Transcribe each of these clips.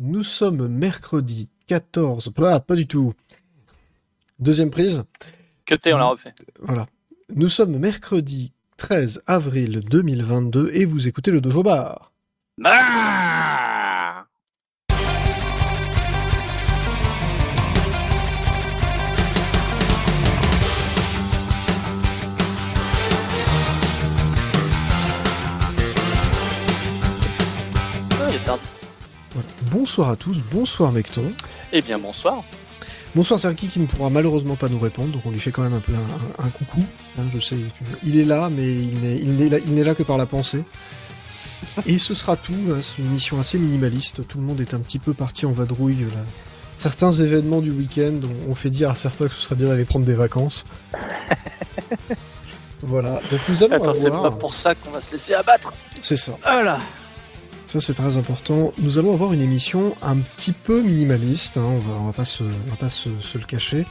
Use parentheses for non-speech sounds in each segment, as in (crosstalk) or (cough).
Nous sommes mercredi 14. Ah, pas du tout. Deuxième prise. Que t'es, on l'a refait. Voilà. Nous sommes mercredi 13 avril 2022 et vous écoutez le Dojo Bar. Ah Bonsoir à tous, bonsoir Mecton. Eh bien, bonsoir. Bonsoir Serki qui ne pourra malheureusement pas nous répondre, donc on lui fait quand même un peu un, coucou. hein, je sais, il est là, mais il n'est là, que par la pensée. (laughs) Et ce sera tout, hein, c'est une émission assez minimaliste, tout le monde est un petit peu parti en vadrouille. Là. Certains événements du week-end ont, fait dire à certains que ce serait bien d'aller prendre des vacances. (laughs) voilà, donc nous allons Attends, c'est avoir... pas pour ça qu'on va se laisser abattre. C'est ça. Voilà. Ça c'est très important. Nous allons avoir une émission un petit peu minimaliste, hein, on, va, on va pas se, on va pas se, se le cacher.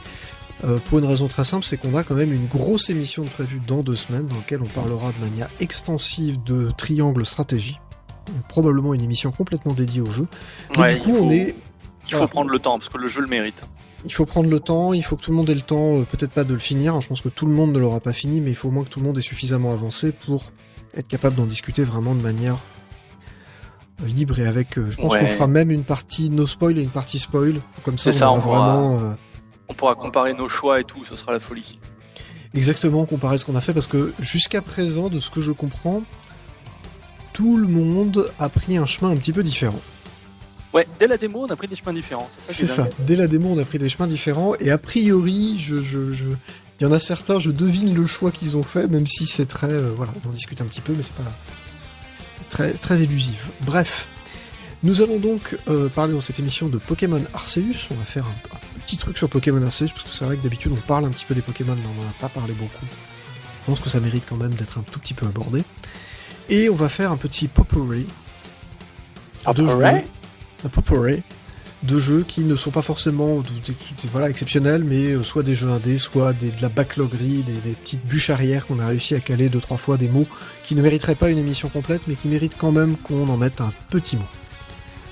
Euh, pour une raison très simple, c'est qu'on a quand même une grosse émission de prévue dans deux semaines, dans laquelle on parlera de manière extensive de triangle stratégie. Probablement une émission complètement dédiée au jeu. Mais Ouais, du coup, il faut, on est, il faut prendre le temps parce que le jeu le mérite. il faut prendre le temps, il faut que tout le monde ait le temps, euh, peut-être pas de le finir. Je pense que tout le monde ne l'aura pas fini, mais il faut au moins que tout le monde ait suffisamment avancé pour être capable d'en discuter vraiment de manière libre et avec. euh, je pense Ouais. qu'on fera même une partie no spoil et une partie spoil. Comme ça, on pourra- vraiment euh, On pourra comparer nos choix et tout, ce sera la folie. exactement comparer ce qu'on a fait parce que jusqu'à présent, de ce que je comprends, tout le monde a pris un chemin un petit peu différent. Ouais, dès la démo, on a pris des chemins différents. C'est ça, ça. Dès la démo, on a pris des chemins différents et a priori, je, je, je- il y en a certains, je devine le choix qu'ils ont fait, même si c'est très, euh, voilà, on en discute un petit peu, mais c'est pas très, très élusif. Bref, nous allons donc euh, parler dans cette émission de Pokémon Arceus. On va faire un, un petit truc sur Pokémon Arceus parce que c'est vrai que d'habitude on parle un petit peu des Pokémon, mais on n'en a pas parlé beaucoup. Je pense que ça mérite quand même d'être un tout petit peu abordé. Et on va faire un petit potpourri de jeux un potpourri de jeux qui ne sont pas forcément voilà, exceptionnels, mais euh, soit des jeux indés, soit des, de la backlogerie, des, des petites bûches arrière qu'on a réussi à caler deux trois fois, des mots qui ne mériteraient pas une émission complète, mais qui méritent quand même qu'on en mette un petit mot.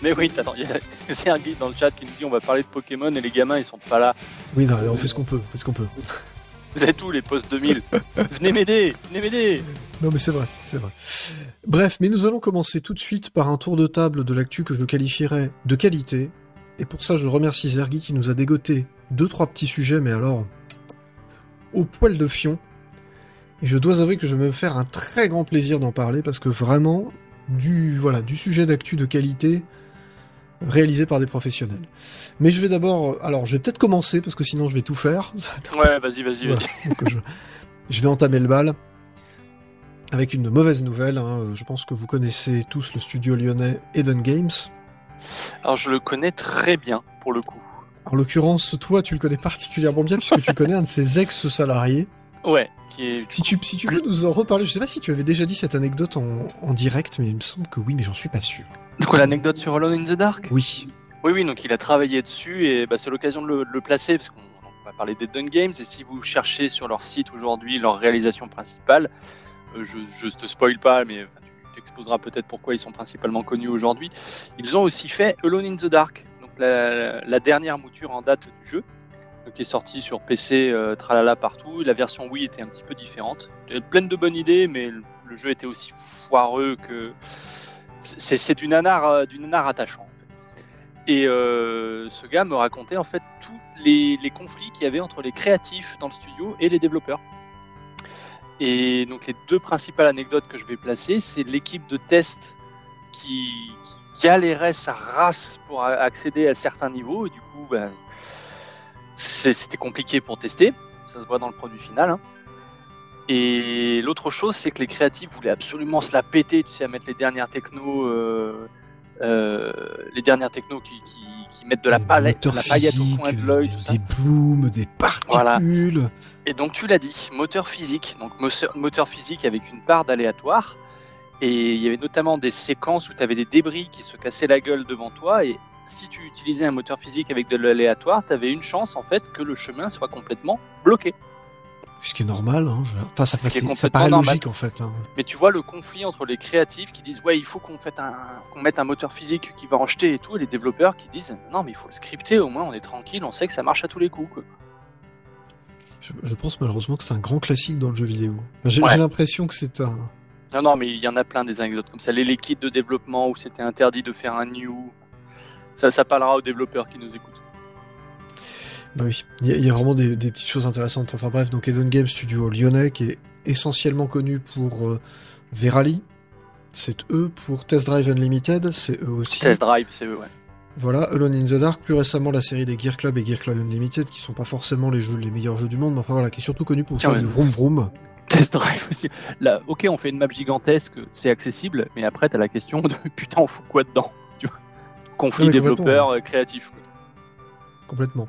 Mais oui, attends, y a (laughs) Sergi dans le chat qui nous dit on va parler de Pokémon et les gamins ils sont pas là. Oui, non, on fait ce qu'on peut, on fait ce qu'on peut. (laughs) Vous êtes tous les post 2000 Venez m'aider, venez m'aider Non, mais c'est vrai, c'est vrai. Bref, mais nous allons commencer tout de suite par un tour de table de l'actu que je qualifierais de qualité. Et pour ça, je remercie Zergi qui nous a dégoté deux, trois petits sujets, mais alors, au poil de fion. Et je dois avouer que je vais me faire un très grand plaisir d'en parler parce que vraiment, du, voilà, du sujet d'actu de qualité réalisé par des professionnels. Mais je vais d'abord, alors je vais peut-être commencer parce que sinon je vais tout faire. (laughs) Ouais, vas-y, vas-y, Voilà. Donc, je, je vais entamer le bal avec une mauvaise nouvelle. hein. Je pense que vous connaissez tous le studio lyonnais Eden Games. Alors je le connais très bien pour le coup. En l'occurrence, toi, tu le connais particulièrement bien puisque tu connais un de ses ex-salariés. Ouais, qui est. Si tu, si tu veux nous en reparler, je sais pas si tu avais déjà dit cette anecdote en, en direct, mais il me semble que oui, mais j'en suis pas sûr. Donc l'anecdote sur Alone in the Dark? Oui. Oui, oui, donc il a travaillé dessus et bah, c'est l'occasion de le, de le placer parce qu'on on va parler des Dun Games et si vous cherchez sur leur site aujourd'hui leur réalisation principale, euh, je, je te spoil pas, mais t'exposeras peut-être pourquoi ils sont principalement connus aujourd'hui. Ils ont aussi fait Alone in the Dark, donc la, dernière mouture en date du jeu, donc, qui est sortie sur PC, euh, tralala partout. La version Wii était un petit peu différente, est pleine de bonnes idées, mais le, jeu était aussi foireux que c'est du nanar, euh, du nanar attachant. Et euh, ce gars me racontait en fait tous les, les conflits qu'il y avait entre les créatifs dans le studio et les développeurs. Et donc les deux principales anecdotes que je vais placer, c'est l'équipe de test qui, qui galérait sa race pour accéder à certains niveaux. Et du coup, ben, c'était compliqué pour tester. Ça se voit dans le produit final. hein. Et l'autre chose, c'est que les créatifs voulaient absolument se la péter, tu sais, à mettre les dernières technos, euh, euh, les dernières technos qui, qui, qui mettent de la, palette, de la paillette au coin de l'œil, des, des blooms, des particules. Et donc tu l'as dit, moteur physique. Donc moteur, moteur physique avec une part d'aléatoire. Et il y avait notamment des séquences où tu avais des débris qui se cassaient la gueule devant toi. Et si tu utilisais un moteur physique avec de l'aléatoire, tu avais une chance en fait que le chemin soit complètement bloqué. Ce qui est normal, hein, je- enfin ça, est ça- paraît normal. logique en fait. hein. Mais tu vois le conflit entre les créatifs qui disent ouais il faut qu'on un mette un moteur physique qui va en jeter et tout et les développeurs qui disent non mais il faut le scripter au moins on est tranquille on sait que ça marche à tous les coups quoi. Je, je pense malheureusement que c'est un grand classique dans le jeu vidéo. Enfin, J'ai Ouais. j'ai l'impression que c'est un. Non non mais il y en a plein des anecdotes comme ça les, les kits de développement où c'était interdit de faire un new ça ça parlera aux développeurs qui nous écoutent. Bah oui, il y, a- il y a vraiment des, des petites choses intéressantes. Enfin bref, donc Eden Game Studio lyonnais qui est essentiellement connu pour euh, Verali. C'est eux pour Test Drive Unlimited, c'est eux aussi. Test Drive c'est eux ouais. Voilà, Alone in the Dark, plus récemment la série des Gear Club et Gear Club Unlimited, qui sont pas forcément les jeux les meilleurs jeux du monde, mais enfin voilà, qui est surtout connu pour Tiens, faire ouais. du vroom vroom. (laughs) Test Drive aussi. Là, ok, on fait une map gigantesque, c'est accessible, mais après, t'as la question de (laughs) putain, on fout quoi dedans? Tu vois? Conflit Ouais, développeur euh, créatif. Complètement.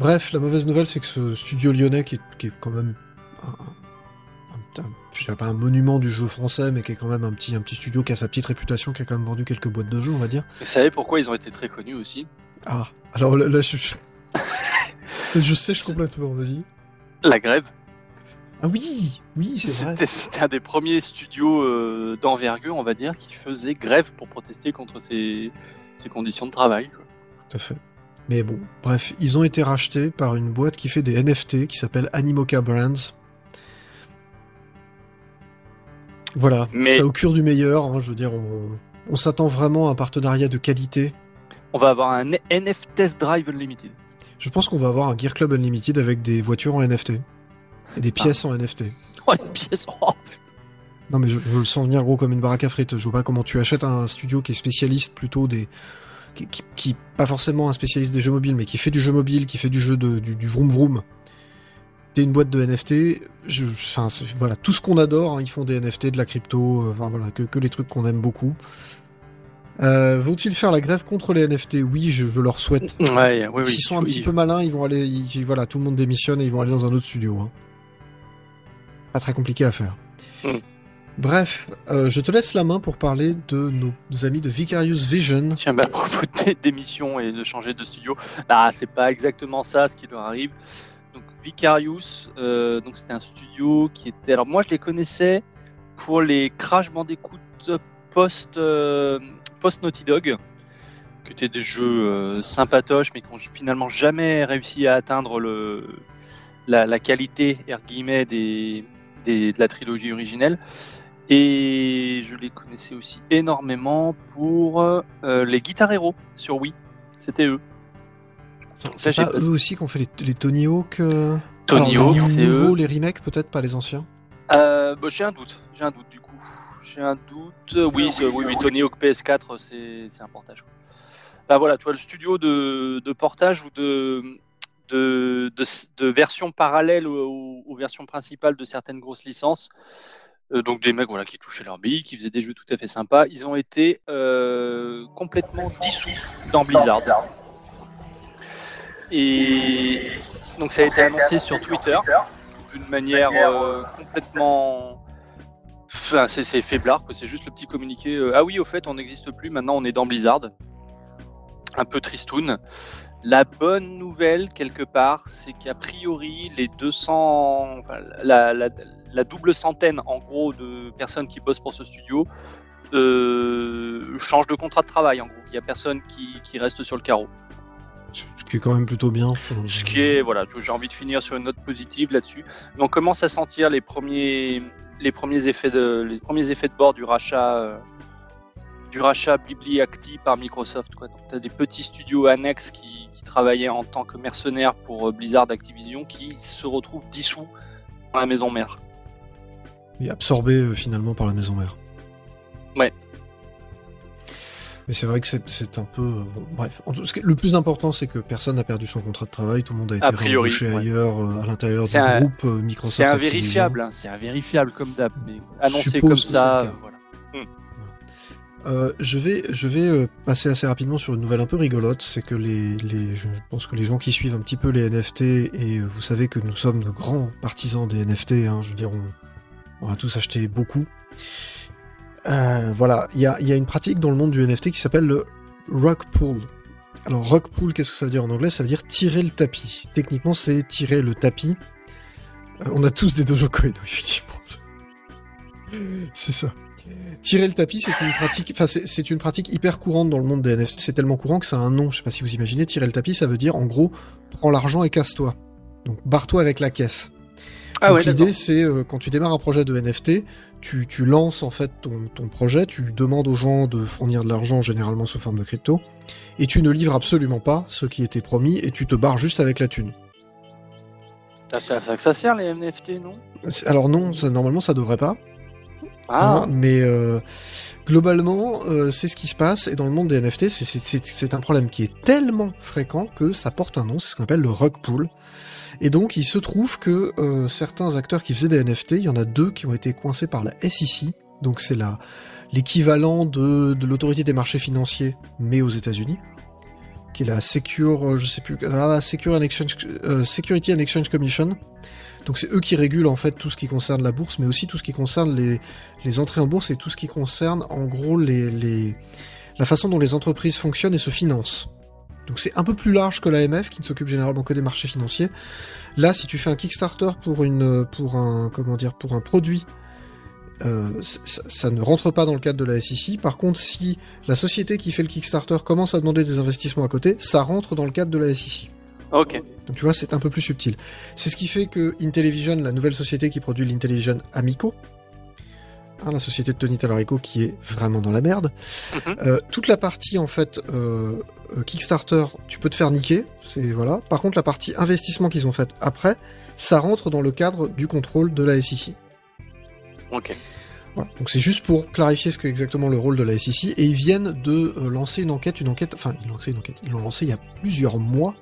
Bref, la mauvaise nouvelle, c'est que ce studio lyonnais, qui est, qui est quand même un, un- un- je dirais pas un monument du jeu français, mais qui est quand même un petit, un petit studio qui a sa petite réputation, qui a quand même vendu quelques boîtes de jeux, on va dire. Vous savez pourquoi ils ont été très connus aussi? Ah, alors là, là, je, je, (laughs) je sèche complètement, vas-y. La grève. Ah oui, oui, c'est vrai. C'était c'était un des premiers studios euh, d'envergure, on va dire, qui faisait grève pour protester contre ces, ces conditions de travail. quoi. Tout à fait. Mais bon, bref, ils ont été rachetés par une boîte qui fait des NFT qui s'appelle Animoca Brands. Voilà, Mais- ça augure du meilleur. hein, je veux dire, on, on s'attend vraiment à un partenariat de qualité. On va avoir un NF Test Drive Unlimited. Je pense qu'on va avoir un Gear Club Unlimited avec des voitures en NFT et des pièces en NFT. Oh, les pièces oh. Non mais je, je le sens venir gros comme une baraque à frites. Je vois pas comment tu achètes un studio qui est spécialiste plutôt des... Qui, qui- qui- pas forcément un spécialiste des jeux mobiles, mais qui fait du jeu mobile, qui fait du jeu de, du, du vroom vroom. T'es une boîte de NFT, je, enfin, voilà, tout ce qu'on adore, hein, ils font des NFT, de la crypto, euh, enfin voilà, que, que les trucs qu'on aime beaucoup. Euh, Vont-ils faire la grève contre les NFT Oui, je, je leur souhaite. Ouais, oui, oui. S'ils sont un oui. petit peu malins, ils vont aller, ils- voilà, tout le monde démissionne et ils vont aller dans un autre studio. hein. Pas très compliqué à faire. Mm. Bref, euh, je te laisse la main pour parler de nos amis de Vicarious Vision. Tiens, bah, à propos (laughs) démission et de changer de studio, ah, c'est pas exactement ça ce qui leur arrive. Donc Vicarious, euh, c'était un studio qui était. Alors moi je les connaissais pour les Crash Bandicoot post euh, post Naughty Dog, qui étaient des jeux sympatoches mais qui ont finalement jamais réussi à atteindre le la, la qualité guillemets des de la trilogie originelle. Et je les connaissais aussi énormément pour euh, les Guitar Hero sur Wii. C'était eux. C'est pas pas- eux aussi qu'on fait les, les Tony Hawk euh, Tony alors, Hawk, c'est eux. les remakes peut-être, pas les anciens. Euh, bah, j'ai un doute. J'ai un doute du coup. J'ai un doute. Euh, Oui, c'est- oui, oui, Tony Hawk PS4, c'est c'est un portage. quoi. Bah voilà, tu vois le studio de, de portage ou de de, de, de versions parallèles aux, aux versions principales de certaines grosses licences. Euh, donc des mecs voilà qui touchaient leur bille, qui faisaient des jeux tout à fait sympas. Ils ont été euh, complètement dissous dans Blizzard. Et donc ça a été annoncé sur Twitter d'une manière euh, complètement. Enfin, c'est faiblard, c'est juste le petit communiqué. euh, ah oui, au fait, on n'existe plus, maintenant on est dans Blizzard. Un peu tristoun. La bonne nouvelle, quelque part, c'est qu'a priori, les 200. enfin, la, la- la double centaine, en gros, de personnes qui bossent pour ce studio euh, changent de contrat de travail, en gros. Il n'y a personne qui, qui reste sur le carreau. Ce qui est quand même plutôt bien. Ce qui est, voilà, j'ai envie de finir sur une note positive là-dessus. Mais on commence à sentir les premiers, les premiers effets de, les premiers effets de bord du rachat, euh, du rachat BibliActi par Microsoft. Quoi. Donc, t'as des petits studios annexes qui, qui travaillaient en tant que mercenaires pour euh, Blizzard Activision qui se retrouvent dissous dans la maison mère. Et absorbé euh, finalement par la maison mère. Ouais. Mais c'est vrai que c'est- un peu. euh, bon, bref, En tout- ce qui- le plus important, c'est que personne n'a perdu son contrat de travail, tout le monde a été A priori, embauché ouais. ailleurs, euh, à l'intérieur du un- groupe euh, Microsoft. C'est invérifiable, hein, c'est invérifiable comme d'hab, mais annoncé comme ça. Euh, je vais, je vais passer assez rapidement sur une nouvelle un peu rigolote, c'est que les, les, je pense que les gens qui suivent un petit peu les NFT, et vous savez que nous sommes de grands partisans des NFT, hein, je veux dire, on, on a tous acheté beaucoup. Euh, voilà, il y a, une pratique dans le monde du NFT qui s'appelle le rug pull. Alors rug pull, qu'est-ce que ça veut dire en anglais? Ça veut dire tirer le tapis. Techniquement, c'est tirer le tapis Euh, on a tous des Dogecoin, (laughs) effectivement. c'est ça. Tirer le tapis, c'est une pratique, enfin c'est une pratique hyper courante dans le monde des NFT. C'est tellement courant que ça a un nom. Je sais pas si vous imaginez. Tirer le tapis, ça veut dire en gros, prends l'argent et casse-toi. Donc barre-toi avec la caisse. Ah ouais, l'idée c'est euh, quand tu démarres un projet de NFT, tu, tu lances en fait ton, ton, projet, tu demandes aux gens de fournir de l'argent généralement sous forme de crypto, et tu ne livres absolument pas ce qui était promis et tu te barres juste avec la thune. Ça, ça, ça sert les NFT, non? Alors non, ça, normalement ça devrait pas. Ah. Hein, mais euh, globalement, euh, c'est ce qui se passe. Et dans le monde des NFT, c'est un problème qui est tellement fréquent que ça porte un nom. C'est ce qu'on appelle le rug pull. Et donc, il se trouve que euh, certains acteurs qui faisaient des NFT, il y en a deux qui ont été coincés par la SEC. Donc, c'est l'équivalent de, l'autorité des marchés financiers, mais aux États-Unis, qui est la Secure, je sais plus, Exchange, Security and Exchange Commission. Donc c'est eux qui régulent en fait tout ce qui concerne la bourse, mais aussi tout ce qui concerne les, entrées en bourse et tout ce qui concerne en gros la façon dont les entreprises fonctionnent et se financent. Donc c'est un peu plus large que l'AMF qui ne s'occupe généralement que des marchés financiers. Là, si tu fais un Kickstarter pour une pour un comment dire pour un produit, euh, ça, ça, ne rentre pas dans le cadre de la SEC. Par contre, si la société qui fait le Kickstarter commence à demander des investissements à côté, ça rentre dans le cadre de la SEC. Ok. Donc tu vois, c'est un peu plus subtil. C'est ce qui fait que Intellivision, la nouvelle société qui produit l'Intellivision Amico, hein, la société de Tony Talarico qui est vraiment dans la merde, mhm. euh, toute la partie en fait euh, euh, Kickstarter, tu peux te faire niquer, c'est voilà. Par contre, la partie investissement qu'ils ont faite après, ça rentre dans le cadre du contrôle de la SEC. Ok. Voilà. Donc c'est juste pour clarifier ce qu'est exactement le rôle de la SEC et ils viennent de lancer une enquête, une enquête, enfin ils l'ont lancé une enquête, ils l'ont lancé il y a plusieurs mois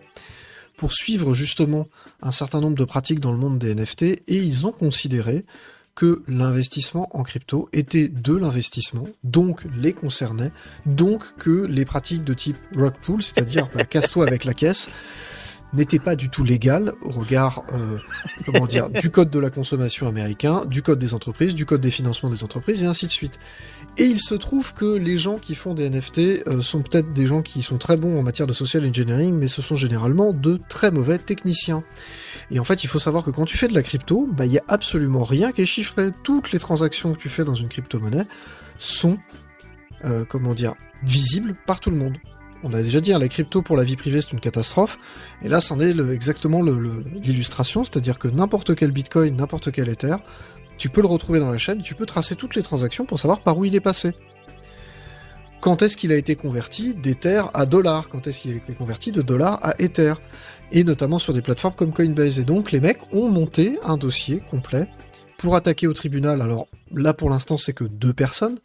pour suivre justement un certain nombre de pratiques dans le monde des NFT et ils ont considéré que l'investissement en crypto était de l'investissement, donc les concernait, donc que les pratiques de type rock pool, c'est-à-dire bah, (laughs) casse-toi avec la caisse, n'étaient pas du tout légales au regard, euh, comment dire, du code de la consommation américain, du code des entreprises, du code des financements des entreprises et ainsi de suite. Et il se trouve que les gens qui font des NFT euh, sont peut-être des gens qui sont très bons en matière de social engineering, mais ce sont généralement de très mauvais techniciens. Et en fait, il faut savoir que quand tu fais de la crypto, bah, il n'y a absolument rien qui est chiffré. Toutes les transactions que tu fais dans une crypto-monnaie sont, euh, comment dire, visibles par tout le monde. On a déjà dit, hein, la crypto pour la vie privée, c'est une catastrophe. Et là, c'en est exactement l'illustration, c'est-à-dire que n'importe quel bitcoin, n'importe quel ether, tu peux le retrouver dans la chaîne, tu peux tracer toutes les transactions pour savoir par où il est passé. Quand est-ce qu'il a été converti d'Ether à dollar Quand est-ce qu'il a été converti de dollar à Ether? Et notamment sur des plateformes comme Coinbase. Et donc les mecs ont monté un dossier complet pour attaquer au tribunal. Alors là pour l'instant c'est que deux personnes,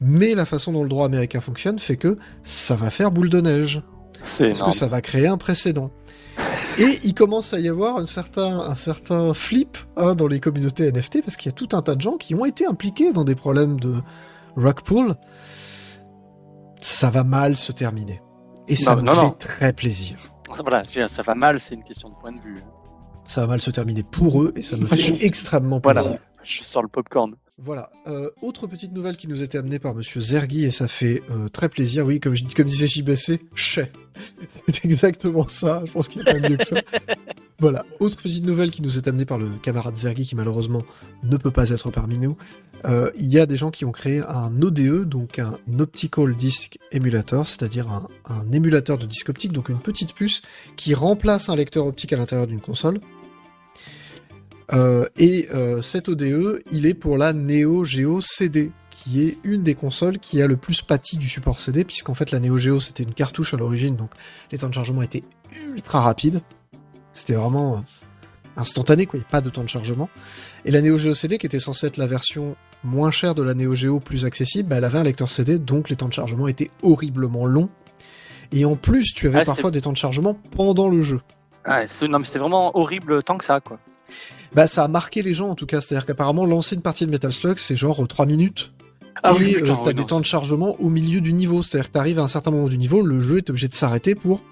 mais la façon dont le droit américain fonctionne fait que ça va faire boule de neige. Parce que ça va créer un précédent. Et il commence à y avoir un certain, un certain flip hein, dans les communautés NFT parce qu'il y a tout un tas de gens qui ont été impliqués dans des problèmes de pool. Ça va mal se terminer. Et ça me fait très plaisir. Voilà, ça va mal, c'est une question de point de vue. Ça va mal se terminer pour eux et ça me fait (laughs) extrêmement plaisir. Voilà, je sors le popcorn. Voilà. Euh, autre petite nouvelle qui nous était amenée par Monsieur Zergi et ça fait euh, très plaisir. Oui, comme je dis, comme disait JBC, chais. (laughs) C'est exactement ça. Je pense qu'il y a pas mieux que ça. (laughs) voilà. Autre petite nouvelle qui nous est amenée par le camarade Zergi qui malheureusement ne peut pas être parmi nous. Euh, il y a des gens qui ont créé un ODE, donc un Optical Disc Emulator, c'est-à-dire un, un émulateur de disque optique, donc une petite puce qui remplace un lecteur optique à l'intérieur d'une console. Euh, et euh, cet ODE, il est pour la Neo Geo CD, qui est une des consoles qui a le plus pâti du support CD, puisqu'en fait la Neo Geo c'était une cartouche à l'origine, donc les temps de chargement étaient ultra rapides. C'était vraiment euh, instantané, quoi, il n'y a pas de temps de chargement. Et la Neo Geo CD, qui était censée être la version moins chère de la Neo Geo, plus accessible, bah, elle avait un lecteur CD, donc les temps de chargement étaient horriblement longs. Et en plus, tu avais ah, parfois des temps de chargement pendant le jeu. Ah, non, mais c'était vraiment horrible tant que ça, quoi bah ça a marqué les gens en tout cas. C'est-à-dire qu'apparemment lancer une partie de Metal Slug c'est genre 3 minutes. Ah et euh, t'as des temps de chargement au milieu du niveau. C'est-à-dire que t'arrives à un certain moment du niveau, le jeu est obligé de s'arrêter pour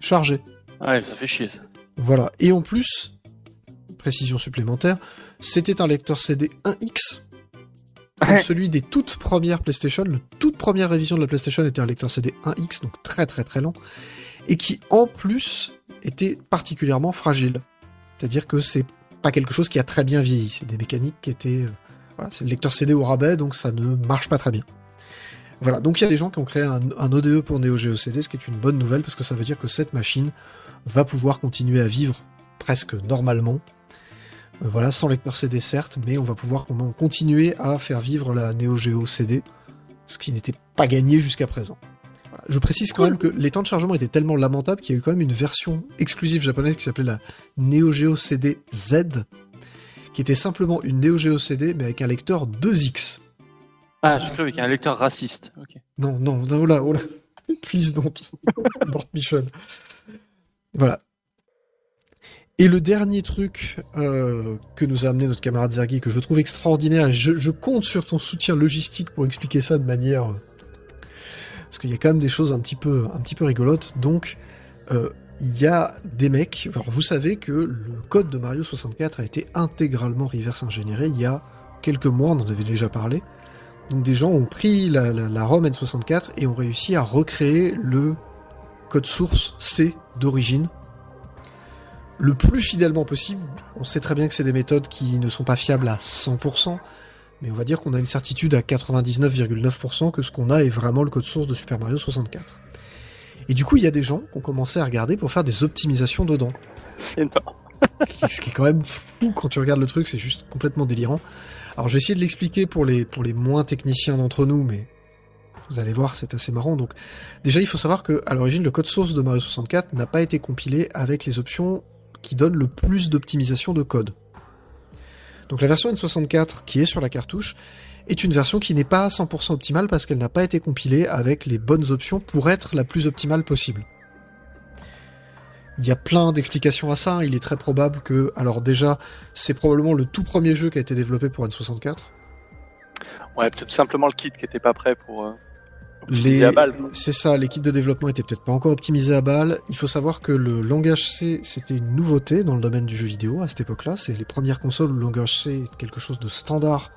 charger. Ouais, ça fait chier ça. Voilà. Et en plus, précision supplémentaire, c'était un lecteur CD 1X. Comme celui des toutes premières PlayStation, la toute première révision de la PlayStation était un lecteur CD 1X, donc très très très lent, et qui en plus était particulièrement fragile. C'est-à-dire que c'est pas quelque chose qui a très bien vieilli. C'est des mécaniques qui étaient, euh, voilà, c'est le lecteur CD au rabais, donc ça ne marche pas très bien. Voilà, donc il y a des gens qui ont créé un, ODE pour Neo Geo CD, ce qui est une bonne nouvelle parce que ça veut dire que cette machine va pouvoir continuer à vivre presque normalement. Euh, voilà, sans lecteur CD certes, mais on va pouvoir continuer à faire vivre la Neo Geo CD, ce qui n'était pas gagné jusqu'à présent. Voilà. Je précise quand même que les temps de chargement étaient tellement lamentables qu'il y a eu quand même une version exclusive japonaise qui s'appelait la Neo Geo CD Z, qui était simplement une Neo Geo CD mais avec un lecteur 2X. Ah, je cru avec un lecteur raciste. Okay. Non, non, non, oh là, oh là. (laughs) Please don't. (laughs) Abort mission. Voilà. Et le dernier truc euh, que nous a amené notre camarade Zergi, que je trouve extraordinaire, et je, je, compte sur ton soutien logistique pour expliquer ça de manière... Parce qu'il y a quand même des choses un petit peu, rigolotes. Donc, euh, il y a des mecs... Vous savez que le code de Mario 64 a été intégralement reverse ingénieré il y a quelques mois, on en avait déjà parlé. Donc des gens ont pris la, la ROM N64 et ont réussi à recréer le code source C d'origine le plus fidèlement possible. On sait très bien que c'est des méthodes qui ne sont pas fiables à 100%, mais on va dire qu'on a une certitude à 99,9% que ce qu'on a est vraiment le code source de Super Mario 64. Et du coup, il y a des gens qui ont commencé à regarder pour faire des optimisations dedans. C'est énorme. ce qui est quand même fou quand tu regardes le truc, c'est juste complètement délirant. Alors je vais essayer de l'expliquer pour les, pour les moins techniciens d'entre nous, mais vous allez voir, c'est assez marrant. Donc, déjà, il faut savoir que à l'origine, le code source de Mario 64 n'a pas été compilé avec les options qui donnent le plus d'optimisation de code. Donc la version N64 qui est sur la cartouche est une version qui n'est pas à 100% optimale parce qu'elle n'a pas été compilée avec les bonnes options pour être la plus optimale possible. Il y a plein d'explications à ça. Il est très probable que, alors déjà, c'est probablement le tout premier jeu qui a été développé pour N64. Ouais, peut-être simplement le kit qui était pas prêt pour. Euh, optimisé à balle. C'est ça, les kits de développement étaient peut-être pas encore optimisés à balle. Il faut savoir que le langage C, c'était une nouveauté dans le domaine du jeu vidéo à cette époque-là. C'est les premières consoles où le langage C est quelque chose de standard.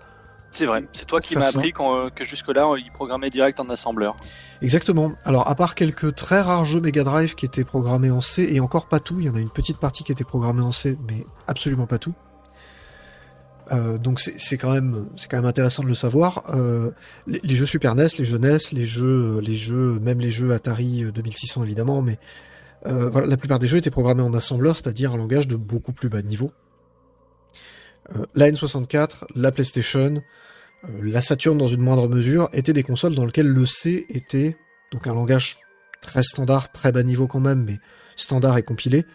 C'est vrai, c'est toi qui m'as appris euh, que jusque-là, il programmait direct en assembleur. Exactement. Alors, à part quelques très rares jeux Mega Drive qui étaient programmés en C, et encore pas tout, il y en a une petite partie qui était programmée en C, mais absolument pas tout. Euh, donc c'est quand même c'est quand même intéressant de le savoir. Euh, les, jeux Super NES, les jeux NES, les jeux les jeux même les jeux Atari 2600 évidemment, mais euh, voilà, la plupart des jeux étaient programmés en assembleur, c'est-à-dire un langage de beaucoup plus bas niveau. Euh, la N64, la PlayStation, euh, la Saturn dans une moindre mesure étaient des consoles dans lesquelles le C était donc un langage très standard, très bas niveau quand même, mais standard et compilé,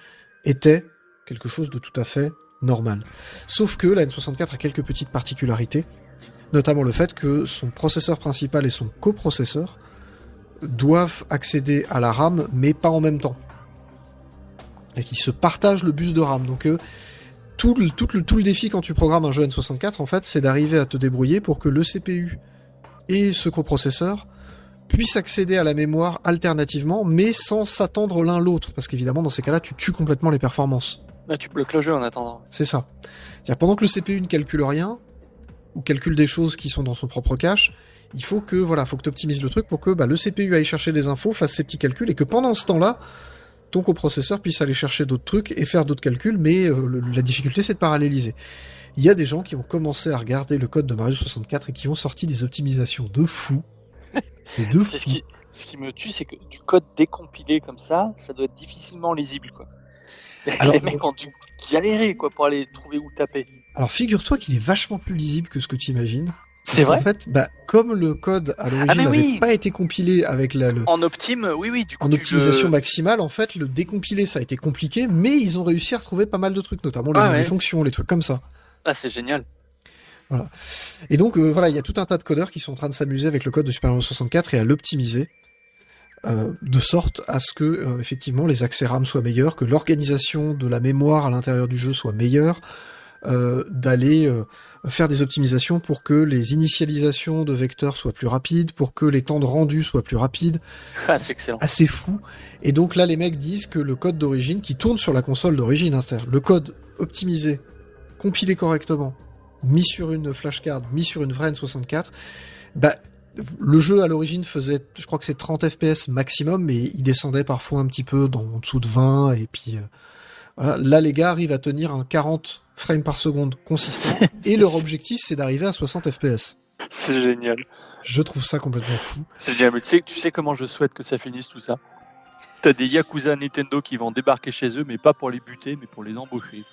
était quelque chose de tout à fait normal. Sauf que la N64 a quelques petites particularités, notamment le fait que son processeur principal et son coprocesseur doivent accéder à la RAM, mais pas en même temps. Et qu'ils se partagent le bus de RAM. Donc euh, tout, le, tout, le, tout le défi quand tu programmes un jeu N64, en fait, c'est d'arriver à te débrouiller pour que le CPU et ce coprocesseur puissent accéder à la mémoire alternativement, mais sans s'attendre l'un l'autre, parce qu'évidemment, dans ces cas-là, tu tues complètement les performances. Là, tu bloques le jeu en attendant. C'est ça. C'est-à-dire, pendant que le CPU ne calcule rien, ou calcule des choses qui sont dans son propre cache, il faut que, voilà, faut que tu optimises le truc pour que bah, le CPU aille chercher des infos, fasse ses petits calculs, et que pendant ce temps-là, ton coprocesseur puisse aller chercher d'autres trucs et faire d'autres calculs, mais euh, le, la difficulté, c'est de paralléliser. Il y a des gens qui ont commencé à regarder le code de Mario 64 et qui ont sorti des optimisations de fou. (laughs) Et de fou. Ce qui, ce qui me tue, c'est que du code décompilé comme ça, ça doit être difficilement lisible, quoi. (laughs) Alors, les mecs ont dû galérer quoi pour aller trouver où taper. Alors figure-toi qu'il est vachement plus lisible que ce que tu imagines. C'est vrai. En fait, bah, comme le code à l'origine Ah, n'avait oui. pas été compilé avec la, le, En optime, oui, oui, du coup. en tu optimisation le- maximale, en fait, le décompiler, ça a été compliqué, mais ils ont réussi à retrouver pas mal de trucs, notamment le Ah fonctions, les trucs comme ça. Ah, c'est génial. Et donc, euh, voilà, il y a tout un tas de codeurs qui sont en train de s'amuser avec le code de Super Mario 64 et à l'optimiser. Euh, de sorte à ce que euh, effectivement les accès RAM soient meilleurs, que l'organisation de la mémoire à l'intérieur du jeu soit meilleure, euh, d'aller faire des optimisations pour que les initialisations de vecteurs soient plus rapides, pour que les temps de rendu soient plus rapides, Ah, c'est excellent. assez fou. Et donc là, les mecs disent que le code d'origine, qui tourne sur la console d'origine, hein, c'est-à-dire le code optimisé, compilé correctement, mis sur une flashcard, mis sur une vraie N64, bah, le jeu à l'origine faisait, je crois que c'est 30 FPS maximum, mais il descendait parfois un petit peu dans, en dessous de 20, et puis euh, voilà. là, les gars arrivent à tenir un 40 frames par seconde consistant, (laughs) et leur objectif c'est d'arriver à 60 FPS. C'est génial. Je trouve ça complètement fou. C'est génial, mais tu sais, tu sais comment je souhaite que ça finisse tout ça T'as des Yakuza Nintendo qui vont débarquer chez eux, mais pas pour les buter, mais pour les embaucher.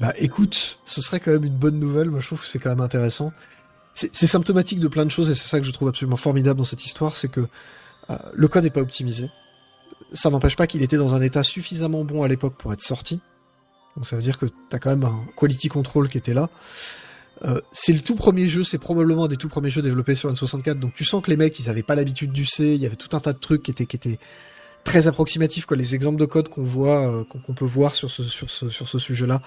Bah écoute, ce serait quand même une bonne nouvelle, moi je trouve que c'est quand même intéressant. C'est symptomatique de plein de choses et c'est ça que je trouve absolument formidable dans cette histoire, c'est que euh, le code n'est pas optimisé. Ça n'empêche pas qu'il était dans un état suffisamment bon à l'époque pour être sorti. Donc ça veut dire que t'as quand même un quality control qui était là. Euh, c'est le tout premier jeu, c'est probablement un des tout premiers jeux développés sur N64, donc tu sens que les mecs, ils avaient pas l'habitude du C, il y avait tout un tas de trucs qui étaient, qui très approximatifs, quoi. Les exemples de code qu'on voit, euh, qu'on peut voir sur ce, sur ce, sur ce sujet-là,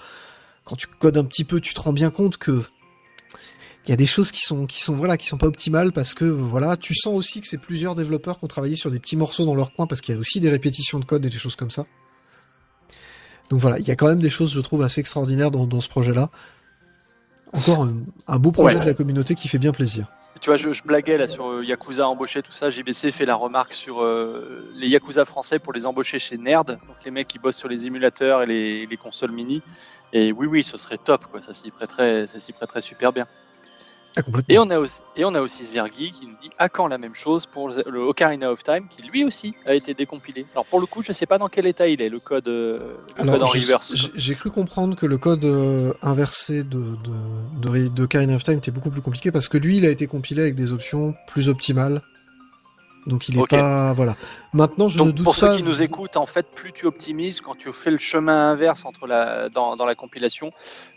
quand tu codes un petit peu, tu te rends bien compte que il y a des choses qui sont qui sont voilà qui sont pas optimales parce que voilà tu sens aussi que c'est plusieurs développeurs qui ont travaillé sur des petits morceaux dans leur coin parce qu'il y a aussi des répétitions de code et des choses comme ça donc voilà il y a quand même des choses je trouve assez extraordinaires dans, dans ce projet là encore un, beau projet de la communauté qui fait bien plaisir tu vois, je, blaguais là sur euh, Yakuza embauché, tout ça. JBC fait la remarque sur euh, les Yakuza français pour les embaucher chez Nerd, donc les mecs qui bossent sur les émulateurs et les, les consoles mini. Et oui, oui, ce serait top, quoi. Ça s'y prêterait, ça s'y prêterait super bien. Ah, et, on a aussi, et on a aussi Zergi qui nous dit à quand la même chose pour le Ocarina of Time qui lui aussi a été décompilé. Alors pour le coup, je sais pas dans quel état il est le code, euh, code en reverse. J'ai cru comprendre que le code euh, inversé de, de, de, Ocarina of Time était beaucoup plus compliqué parce que lui, il a été compilé avec des options plus optimales donc il est pas voilà. Maintenant je ne doute pour pas. ceux qui nous écoutent, en fait, plus tu optimises, quand tu fais le chemin inverse entre la dans, dans la compilation,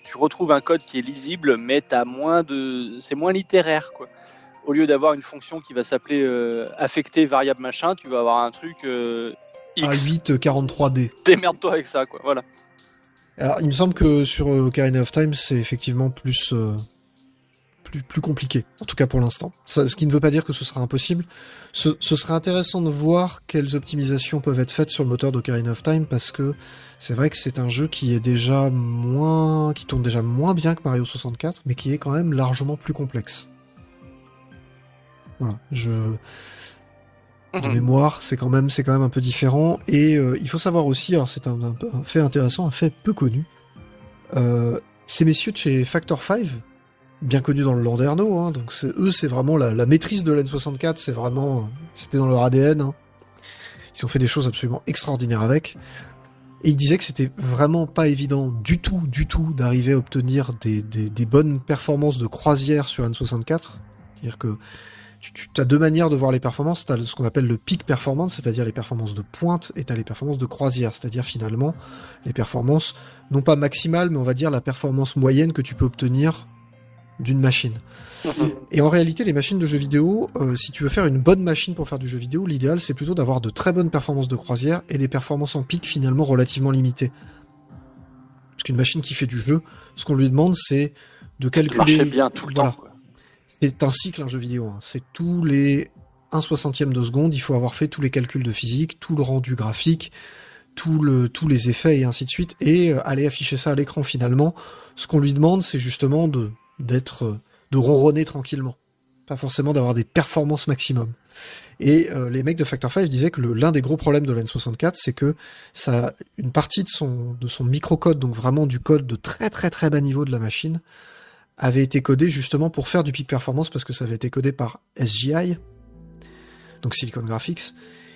tu retrouves un code qui est lisible, mais as moins de, c'est moins littéraire quoi. Au lieu d'avoir une fonction qui va s'appeler euh, affecter variable machin, tu vas avoir un truc euh, X. A8 43D. Démerde-toi avec ça quoi. Voilà. Alors il me semble que sur euh, Ocarina of Time, c'est effectivement plus euh, plus, compliqué, en tout cas pour l'instant. Ce qui ne veut pas dire que ce sera impossible. Ce, serait intéressant de voir quelles optimisations peuvent être faites sur le moteur d'Ocarina of Time, parce que c'est vrai que c'est un jeu qui est déjà moins, qui tourne déjà moins bien que Mario 64, mais qui est quand même largement plus complexe. Voilà, je de mhm. mémoire, c'est quand même c'est quand même un peu différent. Et euh, il faut savoir aussi, alors c'est un, fait intéressant, un fait peu connu. Euh, ces messieurs de chez Factor 5 bien connu dans le Landerneau. Hein, donc eux, c'est vraiment la, maîtrise de l'N64, c'est vraiment, c'était dans leur ADN. Hein. Ils ont fait des choses absolument extraordinaires avec. Et ils disaient que c'était vraiment pas évident du tout, du tout, d'arriver à obtenir des, bonnes performances de croisière sur N64. C'est-à-dire que tu, as deux manières de voir les performances. Tu as ce qu'on appelle le peak performance, c'est-à-dire les performances de pointe, et tu as les performances de croisière, c'est-à-dire finalement les performances, non pas maximales, mais on va dire la performance moyenne que tu peux obtenir d'une machine. Et en réalité, les machines de jeux vidéo, euh, si tu veux faire une bonne machine pour faire du jeu vidéo, l'idéal c'est plutôt d'avoir de très bonnes performances de croisière et des performances en pic finalement relativement limitées. Parce qu'une machine qui fait du jeu, ce qu'on lui demande c'est de calculer. bien tout le temps. C'est un cycle un jeu vidéo. Hein. C'est tous les 1 soixantième de seconde, il faut avoir fait tous les calculs de physique, tout le rendu graphique, tout le, tous les effets et ainsi de suite, et euh, aller afficher ça à l'écran finalement. Ce qu'on lui demande, c'est justement de d'être, euh, de ronronner tranquillement. Pas forcément d'avoir des performances maximum. Et euh, les mecs de Factor 5 disaient que l'un des gros problèmes de l'N64, c'est que ça, une partie de son, de son microcode, donc vraiment du code de très très très bas niveau de la machine, avait été codé justement pour faire du peak performance parce que ça avait été codé par SGI, donc Silicon Graphics,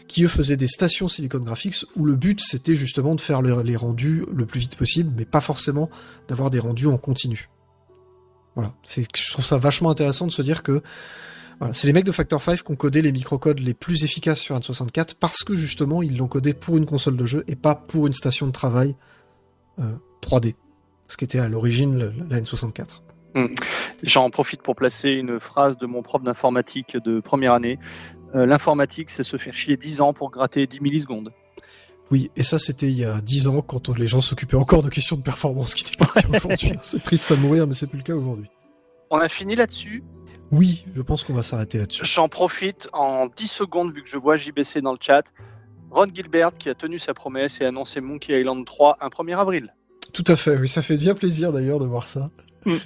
qui eux faisaient des stations Silicon Graphics où le but c'était justement de faire les rendus le plus vite possible, mais pas forcément d'avoir des rendus en continu. Voilà, c'est, je trouve ça vachement intéressant de se dire que c'est les mecs de Factor 5 qui ont codé les microcodes les plus efficaces sur N64 parce que justement ils l'ont codé pour une console de jeu et pas pour une station de travail 3D, euh, ce qui était à l'origine la N64. Hmm. J'en profite pour placer une phrase de mon prof d'informatique de première année. Euh, l'informatique, c'est se faire chier 10 ans pour gratter 10 millisecondes. Oui, et ça c'était il y a 10 ans quand les gens s'occupaient encore de questions de performance qui n'étaient pas (laughs) aujourd'hui. C'est triste à mourir, mais c'est plus le cas aujourd'hui. On a fini là-dessus Oui, je pense qu'on va s'arrêter là-dessus. J'en profite en 10 secondes vu que je vois JBC dans le chat. Ron Gilbert qui a tenu sa promesse et annoncé Monkey Island 3 un 1er avril. Tout à fait, oui, ça fait bien plaisir d'ailleurs de voir ça. Mm.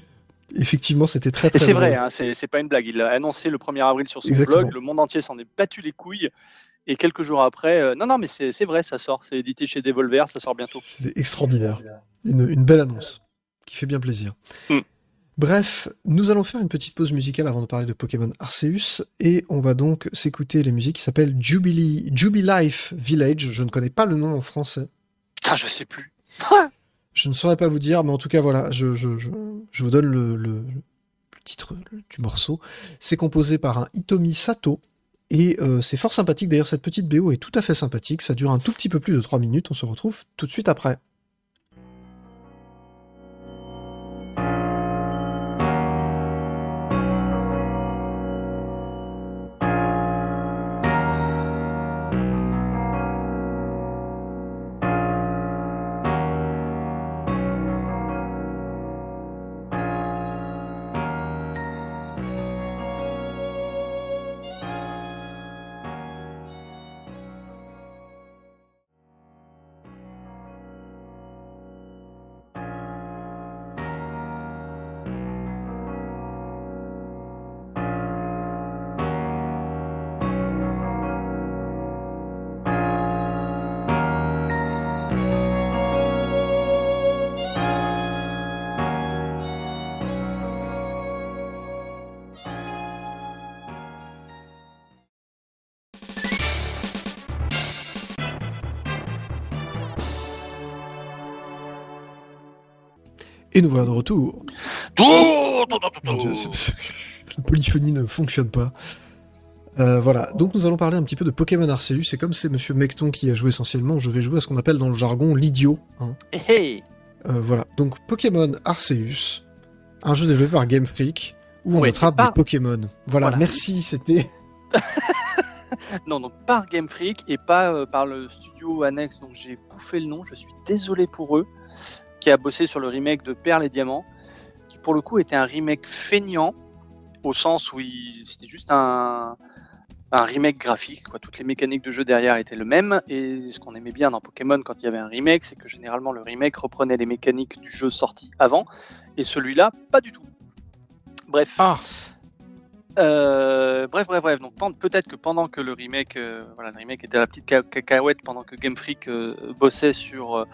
Effectivement, c'était très très Et c'est vrai, hein, c'est pas une blague. Il a annoncé le 1er avril sur son blog, le monde entier s'en est battu les couilles. Et quelques jours après, euh, non, non, mais c'est vrai, ça sort. C'est édité chez Devolver, ça sort bientôt. C'est extraordinaire. Une, belle annonce qui fait bien plaisir. Mm. Bref, nous allons faire une petite pause musicale avant de parler de Pokémon Arceus, et on va donc s'écouter les musiques qui s'appellent Jubilee, Jubilife Village. Je ne connais pas le nom en français. Putain, je sais plus. (laughs) Je ne saurais pas vous dire, mais en tout cas, voilà, je, je, je, je vous donne le, le- le titre du morceau. C'est composé par un Hitomi Sato, et euh, c'est fort sympathique. D'ailleurs, cette petite BO est tout à fait sympathique. Ça dure un tout petit peu plus de 3 minutes. On se retrouve tout de suite après. Et nous voilà de retour. Mon Dieu, c'est- c'est- (laughs) la polyphonie ne fonctionne pas. Euh, voilà, donc nous allons parler un petit peu de Pokémon Arceus, et comme c'est Monsieur Mecton qui a joué essentiellement, je vais jouer à ce qu'on appelle dans le jargon l'idiot. hein. Hey, hey. Euh, voilà, donc Pokémon Arceus, un jeu développé par Game Freak, où on attrape pas- des Pokémon. Voilà, Voilà. merci, c'était... (laughs) Non, donc par Game Freak et pas euh, par le studio annexe dont j'ai bouffé le nom. Je suis désolé pour eux, qui a bossé sur le remake de Perles et Diamants, qui pour le coup était un remake feignant, au sens où il- c'était juste un, un remake graphique. Quoi. Toutes les mécaniques de jeu derrière étaient le même. Et ce qu'on aimait bien dans Pokémon quand il y avait un remake, c'est que généralement le remake reprenait les mécaniques du jeu sorti avant, et celui-là, pas du tout. Bref. Ah Euh, bref, bref, bref. Donc peut-être que pendant que le remake, euh, voilà, le remake était à la petite ca- cacahuète, pendant que Game Freak euh, bossait sur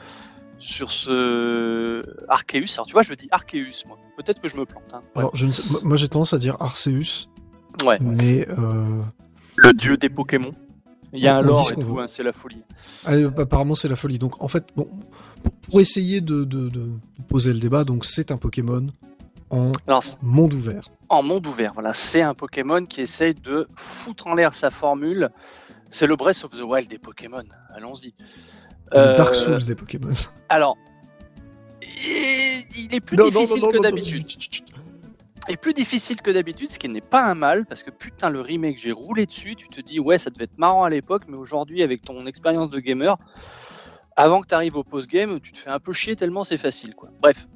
sur ce Arceus. Alors tu vois, je dis Arceus, moi. Peut-être que je me plante. hein. Ouais. Alors, je ne sais- moi- j'ai tendance à dire Arceus, Ouais. mais... Euh... Le dieu des Pokémon. Il y a un lore et tout, hein, c'est la folie. ah, euh, apparemment c'est la folie. Donc en fait, bon, pour, essayer de, de- de poser le débat, donc c'est un Pokémon en Alors monde ouvert. en monde ouvert, voilà, c'est un Pokémon qui essaye de foutre en l'air sa formule. C'est le Breath of the Wild des Pokémon. Allons-y. Le Euh, Dark Souls des Pokémon. Alors, et- il est plus Non, difficile non, non, que d'habitude. tu- tu- tu- est plus difficile que d'habitude, ce qui n'est pas un mal, parce que putain, le remake, j'ai roulé dessus, tu te dis, ouais, ça devait être marrant à l'époque, mais aujourd'hui, avec ton expérience de gamer, avant que tu arrives au post-game, tu te fais un peu chier tellement c'est facile, quoi. Bref.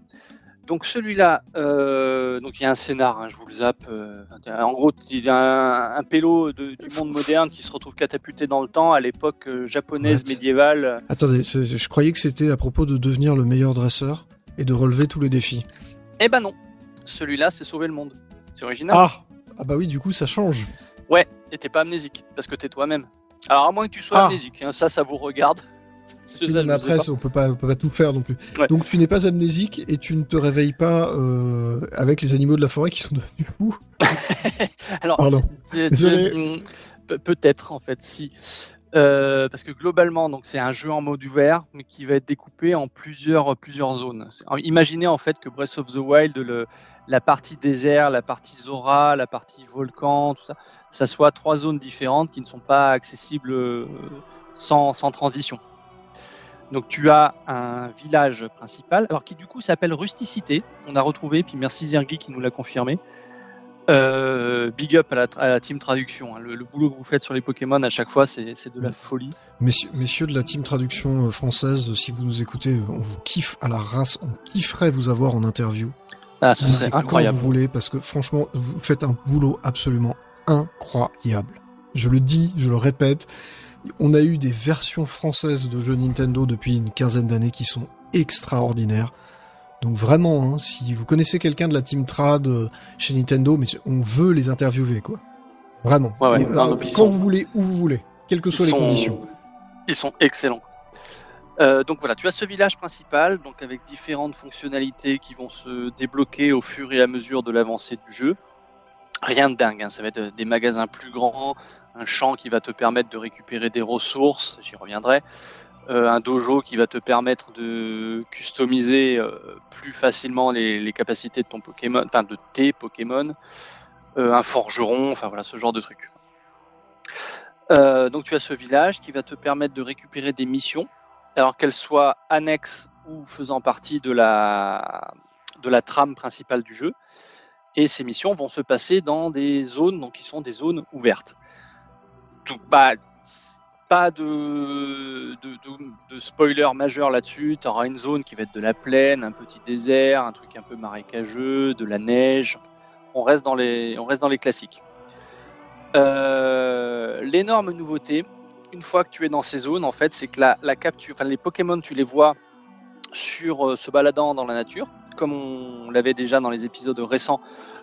Donc celui-là, euh, donc il y a un scénar, hein, je vous le zappe. euh, en gros, il y a un, un pélo de- du monde moderne qui se retrouve catapulté dans le temps à l'époque euh, japonaise What médiévale. Attendez, je croyais que c'était à propos de devenir le meilleur dresseur et de relever tous les défis. Eh ben non, celui-là, c'est sauver le monde. C'est original. Ah Ah bah oui, du coup ça change. Ouais, et t'es pas amnésique, parce que t'es toi-même. Alors, à moins que tu sois Ah. amnésique, hein, ça, ça vous regarde. Sais après, pas. on peut pas, on peut pas tout faire non plus. Ouais. Donc tu n'es pas amnésique et tu ne te réveilles pas euh, avec les animaux de la forêt qui sont devenus fous. (laughs) Alors, pe- peut-être, en fait, si. Euh, parce que globalement, donc c'est un jeu en mode ouvert, mais qui va être découpé en plusieurs, plusieurs zones. Imaginez en fait que Breath of the Wild, le, la partie désert, la partie Zora, la partie volcan, tout ça, ça soit trois zones différentes qui ne sont pas accessibles euh, sans, sans transition. Donc tu as un village principal, alors qui du coup s'appelle Rusticité. On a retrouvé, puis merci Zergi qui nous l'a confirmé. Euh, big up à la, à la team traduction. hein. Le, le boulot que vous faites sur les Pokémon à chaque fois, c'est de la folie. Messieurs, messieurs de la team traduction euh, française, si vous nous écoutez, euh, on vous kiffe à la race, on kifferait vous avoir en interview. Ah, ce C'est serait quand incroyable. vous voulez, parce que franchement, vous faites un boulot absolument incroyable. Je le dis, je le répète, on a eu des versions françaises de jeux Nintendo depuis une quinzaine d'années qui sont extraordinaires. Donc vraiment, hein, si vous connaissez quelqu'un de la team trad euh, chez Nintendo, mais on veut les interviewer, quoi. Vraiment. Ouais, ouais. Et, Non, euh, quand sont- vous voulez, où vous voulez, quelles que Ils soient les sont- conditions. Ils sont excellents. Euh, donc voilà, tu as ce village principal, donc avec différentes fonctionnalités qui vont se débloquer au fur et à mesure de l'avancée du jeu. Rien de dingue, hein, ça va être des magasins plus grands, un champ qui va te permettre de récupérer des ressources, j'y reviendrai, euh, un dojo qui va te permettre de customiser euh, plus facilement les, capacités de ton Pokémon, enfin de tes Pokémon, euh, un forgeron, enfin voilà ce genre de trucs. donc tu as ce village qui va te permettre de récupérer des missions alors qu'elle soit annexe ou faisant partie de la, de la trame principale du jeu. Et ces missions vont se passer dans des zones donc, qui sont des zones ouvertes. Pas de, de, de, spoiler majeur là-dessus. Tu auras une zone qui va être de la plaine, un petit désert, un truc un peu marécageux, de la neige. On reste dans les, on reste dans les classiques. Euh, l'énorme nouveauté, une fois que tu es dans ces zones, en fait, c'est que la, la capture, enfin, les Pokémon, tu les vois sur euh, se baladant dans la nature, comme on l'avait déjà dans les épisodes récents,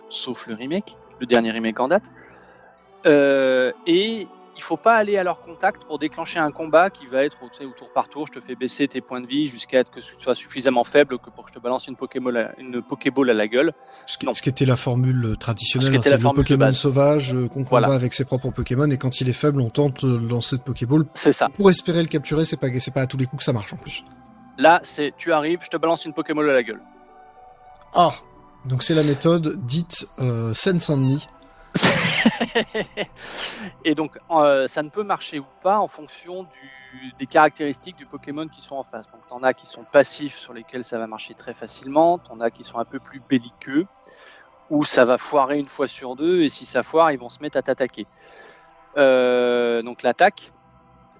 sauf le remake, le dernier remake en date. Euh, et il faut pas aller à leur contact pour déclencher un combat qui va être tu sais, au tour par tour. Je te fais baisser tes points de vie jusqu'à ce que tu sois suffisamment faible que pour que je te balance une Pokéball à, une Pokéball à la gueule. Ce qui, ce qui était la formule traditionnelle, hein, c'est le Pokémon sauvage euh, qu'on combat avec ses propres Pokémon et quand il est faible, on tente de lancer de Pokéball. C'est ça. Pour espérer le capturer, c'est pas c'est pas à tous les coups que ça marche en plus. Là, c'est tu arrives, je te balance une Pokéball à la gueule. Ah, donc c'est la méthode dite euh, Saint-Denis (laughs) (laughs) et donc, euh, ça ne peut marcher ou pas en fonction du, des caractéristiques du Pokémon qui sont en face. Donc, t'en as qui sont passifs sur lesquels ça va marcher très facilement, t'en as qui sont un peu plus belliqueux, où ça va foirer une fois sur deux, et si ça foire, ils vont se mettre à t'attaquer. Euh, donc, l'attaque,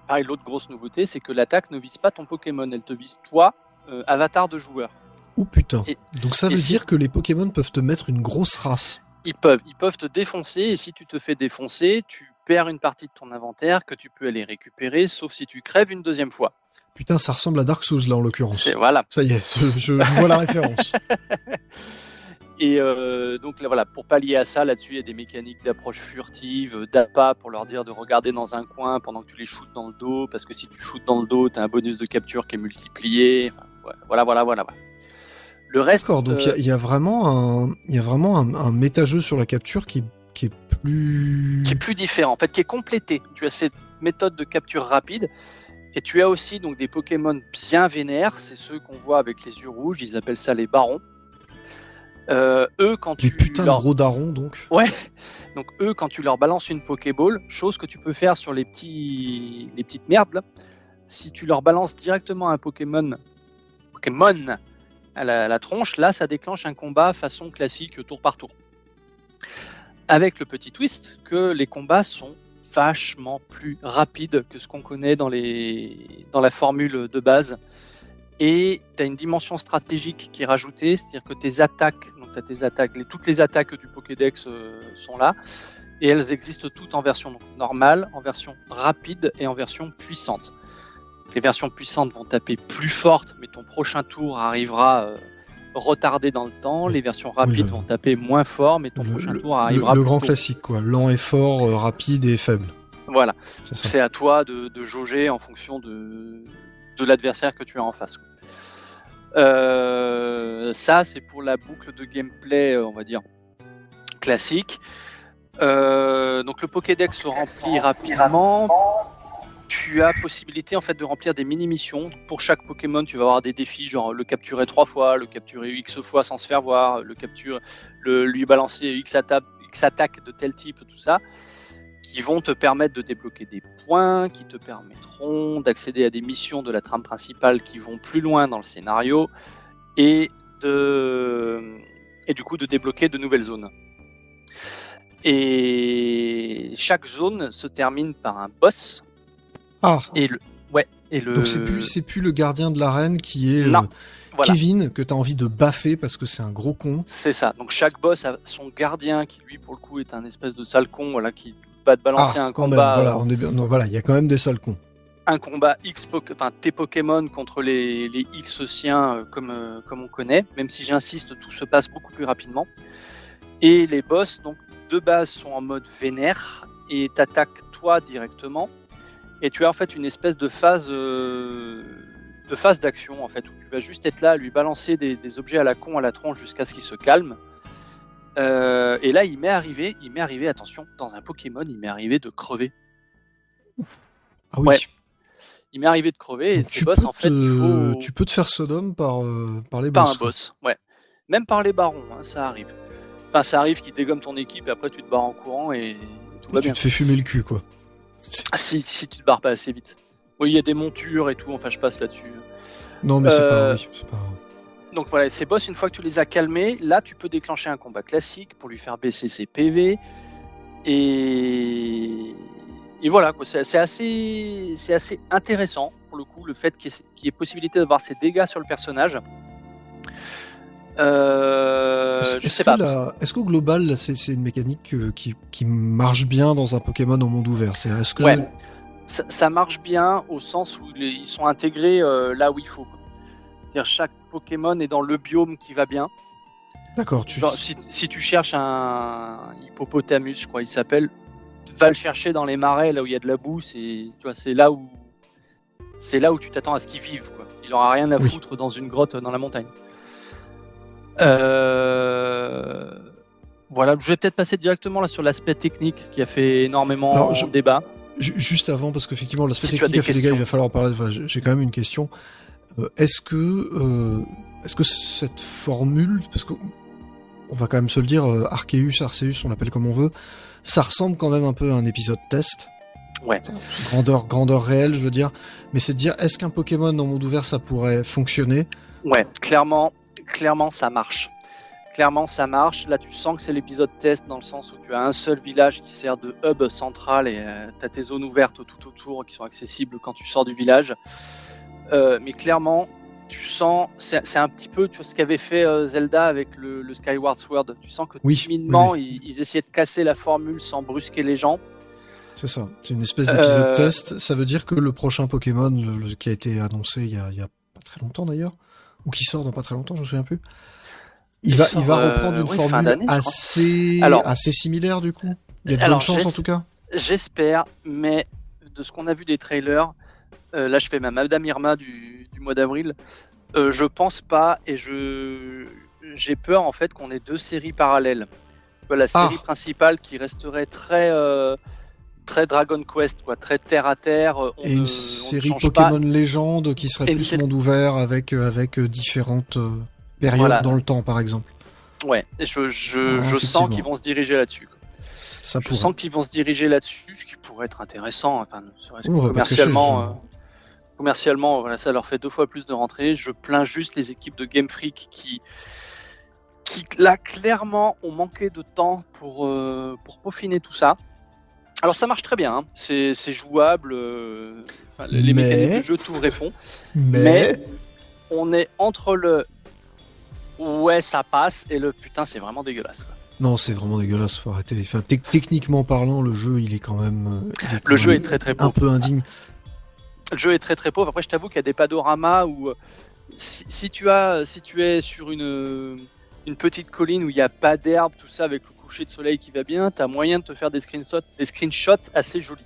pareil, l'autre grosse nouveauté, c'est que l'attaque ne vise pas ton Pokémon, elle te vise toi, euh, avatar de joueur. Ou putain. donc, ça veut dire que les Pokémon peuvent te mettre une grosse race ils peuvent, ils peuvent te défoncer et si tu te fais défoncer, tu perds une partie de ton inventaire que tu peux aller récupérer, sauf si tu crèves une deuxième fois. Putain, ça ressemble à Dark Souls là en l'occurrence. Voilà. Ça y est, je, vois la référence. (laughs) Et euh, donc voilà, pour pallier à ça, là-dessus, il y a des mécaniques d'approche furtive, d'appât pour leur dire de regarder dans un coin pendant que tu les shootes dans le dos, parce que si tu shootes dans le dos, tu as un bonus de capture qui est multiplié. voilà, voilà, voilà. voilà. Le reste. D'accord, donc il y, a vraiment un, il y a vraiment un, un méta-jeu sur la capture qui, qui est plus. Qui est plus différent, en fait, qui est complété. Tu as cette méthode de capture rapide. Et tu as aussi donc des Pokémon bien vénères, c'est ceux qu'on voit avec les yeux rouges, ils appellent ça les barons. Euh, eux, quand les tu putains de gros darons, donc. Ouais. (laughs) Donc eux, quand tu leur balances une Pokéball, chose que tu peux faire sur les petits, les petites merdes là, si tu leur balances directement un Pokémon, Pokémon la, tronche, là ça déclenche un combat façon classique tour par tour. Avec le petit twist que les combats sont vachement plus rapides que ce qu'on connaît dans, la formule de base. Et tu as une dimension stratégique qui est rajoutée, c'est-à-dire que tes attaques, donc as tes attaques, toutes les attaques du Pokédex euh, sont là, et elles existent toutes en version normale, en version rapide et en version puissante les versions puissantes vont taper plus forte, mais ton prochain tour arrivera euh, retardé dans le temps. Les versions rapides vont taper moins fort, mais ton prochain tour arrivera. Le, le grand classique, quoi. Lent et fort, euh, rapide et faible. Voilà. C'est à toi de, jauger en fonction de, de l'adversaire que tu as en face. Euh, ça, c'est pour la boucle de gameplay, on va dire, classique. donc le Pokédex se remplit rapidement tu as possibilité en fait de remplir des mini missions. Pour chaque Pokémon, tu vas avoir des défis genre le capturer trois fois, le capturer X fois sans se faire voir, le le lui balancer X attaque, X attaque de tel type, tout ça, qui vont te permettre de débloquer des points, qui te permettront d'accéder à des missions de la trame principale qui vont plus loin dans le scénario et de et du coup de débloquer de nouvelles zones. Et chaque zone se termine par un boss ah. Et le, ouais, et le... Donc c'est plus, c'est plus le gardien de l'arène qui est euh, Kevin que tu as envie de baffer parce que c'est un gros con. C'est ça. Donc chaque boss a son gardien qui lui pour le coup est un espèce de sale con voilà qui va te balancer ah, un combat. voilà, on est voilà, il y a quand même des sales cons. Un combat X, enfin tes Pokémon contre les, les X siens euh, comme euh, comme on connaît. Même si j'insiste, tout se passe beaucoup plus rapidement. Et les boss donc de base sont en mode vénère et t'attaques toi directement et tu as en fait une espèce de phase euh, de phase d'action en fait, où tu vas juste être là, lui balancer des, des objets à la con, à la tronche jusqu'à ce qu'il se calme. Euh, et là, il m'est arrivé, il m'est arrivé, attention, dans un Pokémon, il m'est arrivé de crever. Ah oui. Ouais. Il m'est arrivé de crever et Donc, tu, boss, peux en fait, il te, faut tu peux te faire Sodome par, euh, par les pas boss. un quoi. boss, ouais. Même par les barons, hein, ça arrive. Enfin, ça arrive qu'ils dégomment ton équipe et après tu te barres en courant et tout va tu bien. te fais fumer le cul, quoi. Ah, si, si tu te barres pas assez vite. Oui, il y a des montures et tout, enfin je passe là-dessus. Non, mais c'est pas, Euh, oui, c'est pas. Donc voilà, ces boss, une fois que tu les as calmés, là tu peux déclencher un combat classique pour lui faire baisser ses PV. Et, et voilà, c'est assez... c'est assez intéressant pour le coup, le fait qu'il y, ait- qu'il y ait possibilité d'avoir ces dégâts sur le personnage. Euh, Est-ce je sais que pas. Est-ce qu'au global, c'est une mécanique euh, qui, qui marche bien dans un Pokémon au monde ouvert? C'est est-ce que Ouais. ça, ça marche bien au sens où les- ils sont intégrés euh, là où il faut. C'est-à-dire chaque Pokémon est dans le biome qui va bien. D'accord, tu Genre, si, si tu cherches un hippopotamus, je crois il s'appelle, va le chercher dans les marais là où il y a de la boue. C'est là où c'est là où tu t'attends à ce qu'il vive. Quoi. Il aura rien à Oui. foutre dans une grotte dans la montagne. Euh, Voilà, je vais peut-être passer directement là sur l'aspect technique qui a fait énormément Alors, je- débat. Ju- Juste avant, parce qu'effectivement, l'aspect Si technique a fait des gars, il va falloir en parler. Enfin, j'ai quand même une question. Euh, est-ce que, euh, est-ce que cette formule, parce que on va quand même se le dire, Arceus, Arceus, on l'appelle comme on veut, ça ressemble quand même un peu à un épisode test. Ouais. Grandeur, grandeur réelle, je veux dire. Mais c'est de dire, est-ce qu'un Pokémon en monde ouvert, ça pourrait fonctionner? Ouais, clairement, clairement ça marche. Clairement ça marche. Là tu sens que c'est l'épisode test dans le sens où tu as un seul village qui sert de hub central et tu as tes zones ouvertes tout autour qui sont accessibles quand tu sors du village. Euh, mais clairement, tu sens, c'est c'est un petit peu ce qu'avait fait euh, Zelda avec le, le Skyward Sword. Tu sens que Oui, timidement oui, Ils, ils essayaient de casser la formule sans brusquer les gens. C'est ça. C'est une espèce d'épisode Euh, test. Ça veut dire que le prochain Pokémon, le- le- qui a été annoncé il y a, il y a pas très longtemps d'ailleurs, ou qui sort dans pas très longtemps, je me souviens plus. Il Il va, sort, il va euh, reprendre une oui, formule assez, Alors- assez similaire du coup. Il y a de Alors, bonnes chances en tout cas. J'espère, mais de ce qu'on a vu des trailers, euh, là je fais ma Madame Irma du, du mois d'avril, euh, je pense pas et je j'ai peur en fait qu'on ait deux séries parallèles. La Ah. série principale qui resterait très euh, très Dragon Quest, quoi, très terre à terre. euh, on Et ne- une ne série Pokémon légende qui serait Et plus monde ouvert avec, euh, avec euh, différentes périodes Voilà. dans le temps par exemple. Ouais, je, je, Ah, je sens qu'ils vont se diriger là-dessus. Ça Je pourrait. sens qu'ils vont se diriger là-dessus, ce qui pourrait être intéressant. Enfin, serait-ce que commercialement, je- euh, commercialement, voilà, ça leur fait deux fois plus de rentrées. Je plains juste les équipes de Game Freak qui, qui là clairement ont manqué de temps pour euh, pour peaufiner tout ça. Alors ça marche très bien, hein. c'est jouable. euh, les Mais- mécaniques du jeu tout répond. Mais, mais- On est entre le ouais ça passe et le putain c'est vraiment dégueulasse. quoi. non, c'est vraiment dégueulasse. Faut arrêter. Enfin, tec- techniquement parlant, le jeu, il est quand même, euh, il est quand Le jeu même est très très un peu indigne. Le jeu est très très pauvre. Après, je t'avoue qu'il y a des panoramas où euh, si, si tu as, si tu es sur une une petite colline où il n'y a pas d'herbe, tout ça, avec le coucher de soleil qui va bien, tu as moyen de te faire des screenshots, des screenshots assez jolis.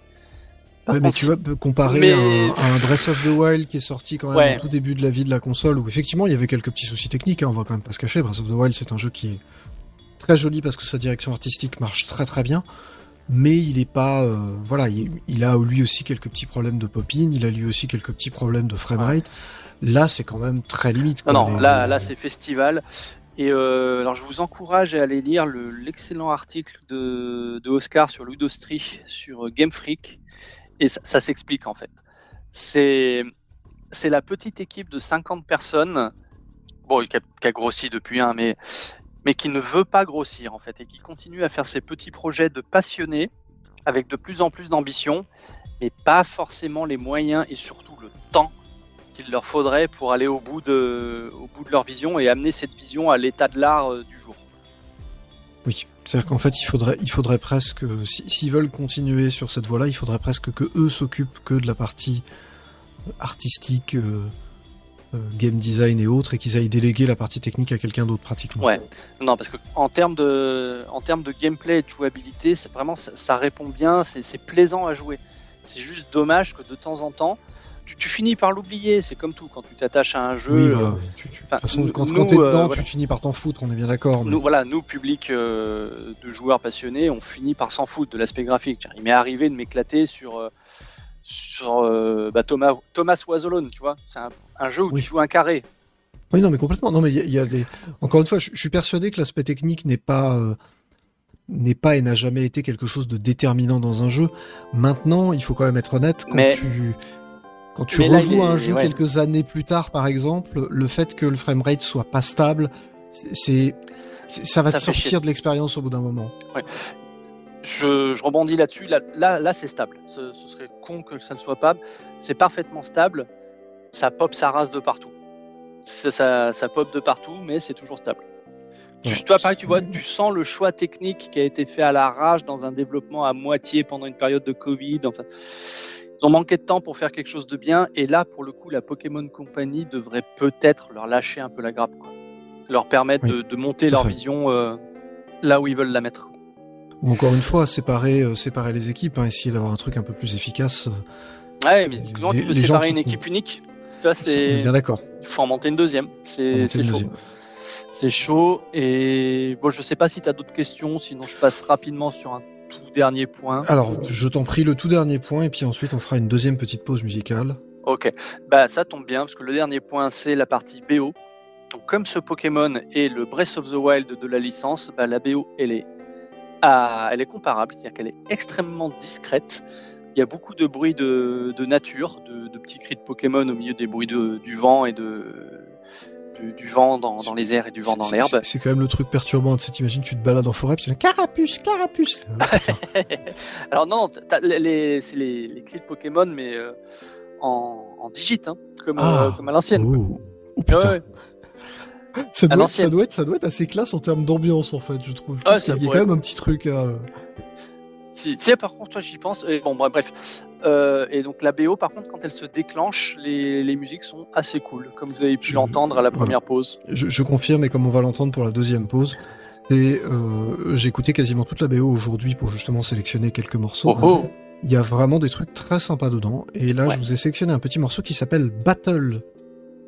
Par Ouais, mais tu vois, comparé mais- à, un, Breath of the Wild qui est sorti quand même Ouais. au tout début de la vie de la console, où effectivement il y avait quelques petits soucis techniques, hein, on va quand même pas se cacher. Breath of the Wild, c'est un jeu qui est très joli parce que sa direction artistique marche très très bien, mais il est pas, euh, voilà, il, il a lui aussi quelques petits problèmes de pop-in, il a lui aussi quelques petits problèmes de framerate. Là, c'est quand même très limite. Quoi, Non, non, Les- là, là c'est festival. Et euh, alors, je vous encourage à aller lire le- l'excellent article de, Oscar sur Ludostri sur euh, Game Freak. Et ça, s'explique en fait. C'est la petite équipe de 50 personnes, bon, qui a, qui grossi depuis, hein, mais, mais qui ne veut pas grossir en fait, et qui continue à faire ses petits projets de passionnés avec de plus en plus d'ambition, mais pas forcément les moyens et surtout le temps qu'il leur faudrait pour aller au bout de, au bout de leur vision et amener cette vision à l'état de l'art euh, du jour. Oui, c'est-à-dire qu'en fait, il faudrait, il faudrait presque, si- s'ils veulent continuer sur cette voie-là, il faudrait presque que eux s'occupent que de la partie artistique, euh, euh, game design et autres, et qu'ils aillent déléguer la partie technique à quelqu'un d'autre pratiquement. Ouais. Non, parce que en termes de, en termes de gameplay et de jouabilité, c'est vraiment ça, ça répond bien, c'est plaisant à jouer. C'est juste dommage que de temps en temps, tu, finis par l'oublier. C'est comme tout quand tu t'attaches à un jeu. Oui, voilà. de toute façon, quand, tu es dedans, tu finis par t'en foutre. On est bien d'accord. Nous, voilà, nous, public de joueurs passionnés, on finit par s'en foutre de l'aspect graphique. Il m'est arrivé de m'éclater sur sur bah, Thomas Thomas tu vois. C'est un, jeu où tu joues un carré. Oui, non, mais complètement. Non, mais il y, a des. Encore une fois, je, suis persuadé que l'aspect technique n'est pas euh, n'est pas et n'a jamais été quelque chose de déterminant dans un jeu. Maintenant, il faut quand même être honnête quand tu quand tu rejoues un jeu quelques années plus tard, par exemple, le fait que le framerate soit pas stable, c'est ça va te sortir de l'expérience au bout d'un moment. Ouais. Je, rebondis là-dessus. Là, là, là c'est stable. Ce, ce, serait con que ça ne soit pas. C'est parfaitement stable. Ça pop, ça rase de partout ça, ça, pop de partout, mais c'est toujours stable. Tu, toi, pareil, tu vois, tu sens le choix technique qui a été fait à l'arrache dans un développement à moitié pendant une période de Covid. Enfin, ils ont manqué de temps pour faire quelque chose de bien. Et là, pour le coup, la Pokémon Company devrait peut-être leur lâcher un peu la grappe, quoi. leur permettre de, monter leur vision euh, là où ils veulent la mettre. Ou encore une fois, séparer, euh, séparer les équipes, hein, essayer d'avoir un truc un peu plus efficace. Ouais, mais comment tu peux séparer une équipe unique Ça, c'est. Bien d'accord. Il faut en monter une deuxième. C'est chaud. C'est chaud. Et bon, je sais pas si tu as d'autres questions, sinon je passe rapidement sur un tout dernier point. Alors, je t'en prie, le tout dernier point, et puis ensuite on fera une deuxième petite pause musicale. Ok, bah ça tombe bien, parce que le dernier point, c'est la partie BO. Donc, comme ce Pokémon est le Breath of the Wild de la licence, bah, la BO, elle est, à... elle est comparable, c'est-à-dire qu'elle est extrêmement discrète. Il y a beaucoup de bruits de, nature, de, petits cris de Pokémon au milieu des bruits du vent et de, du, vent dans, les airs et du vent dans l'herbe. C'est quand même le truc perturbant. Tu t'imagines, tu te balades en forêt, puis tu carapuce, carapuce. (laughs) Ah, (laughs) Alors non, c'est les, les, de Pokémon, mais euh, en, en digit, hein, comme, ah. euh, comme à l'ancienne. Oh. oh. putain. Ça doit, être, ça, doit être, ça doit être assez classe en termes d'ambiance en fait, je trouve. Il y a quand même un petit truc à. Si, si, par contre, toi, j'y pense. Et bon, bref. Euh, et donc, la BO, par contre, quand elle se déclenche, les, les musiques sont assez cool, comme vous avez pu l'entendre à la première pause. Je, je, confirme, et comme on va l'entendre pour la deuxième pause. Et euh, j'ai écouté quasiment toute la BO aujourd'hui pour justement sélectionner quelques morceaux. Oh, oh. Il y a vraiment des trucs très sympas dedans. Et là, je vous ai sélectionné un petit morceau qui s'appelle Battle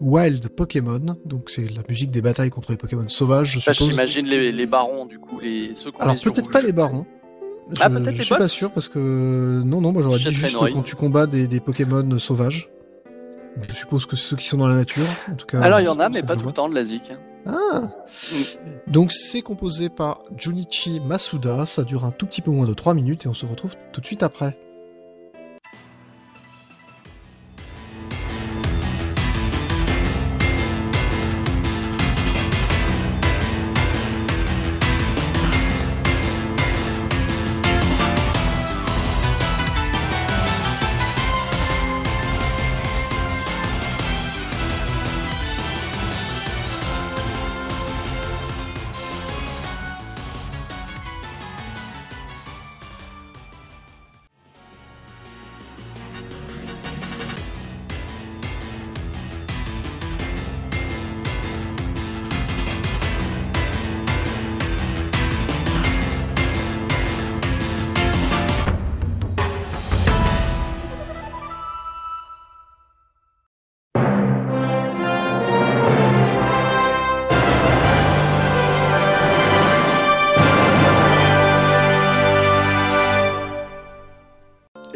Wild Pokémon. Donc, c'est la musique des batailles contre les Pokémon sauvages, je suppose. J'imagine les, les, barons, du coup, les ceux Alors, peut-être pas les barons. Je, ah, je suis pas sûr parce que non, non, moi j'aurais dit juste quand tu combats des, des, Pokémon sauvages. Je suppose que ceux qui sont dans la nature, en tout cas. Alors il y en a, mais pas tout le temps de la zik. Ah. Mm. Donc c'est composé par Junichi Masuda. Ça dure un tout petit peu moins de 3 minutes et on se retrouve tout de suite après.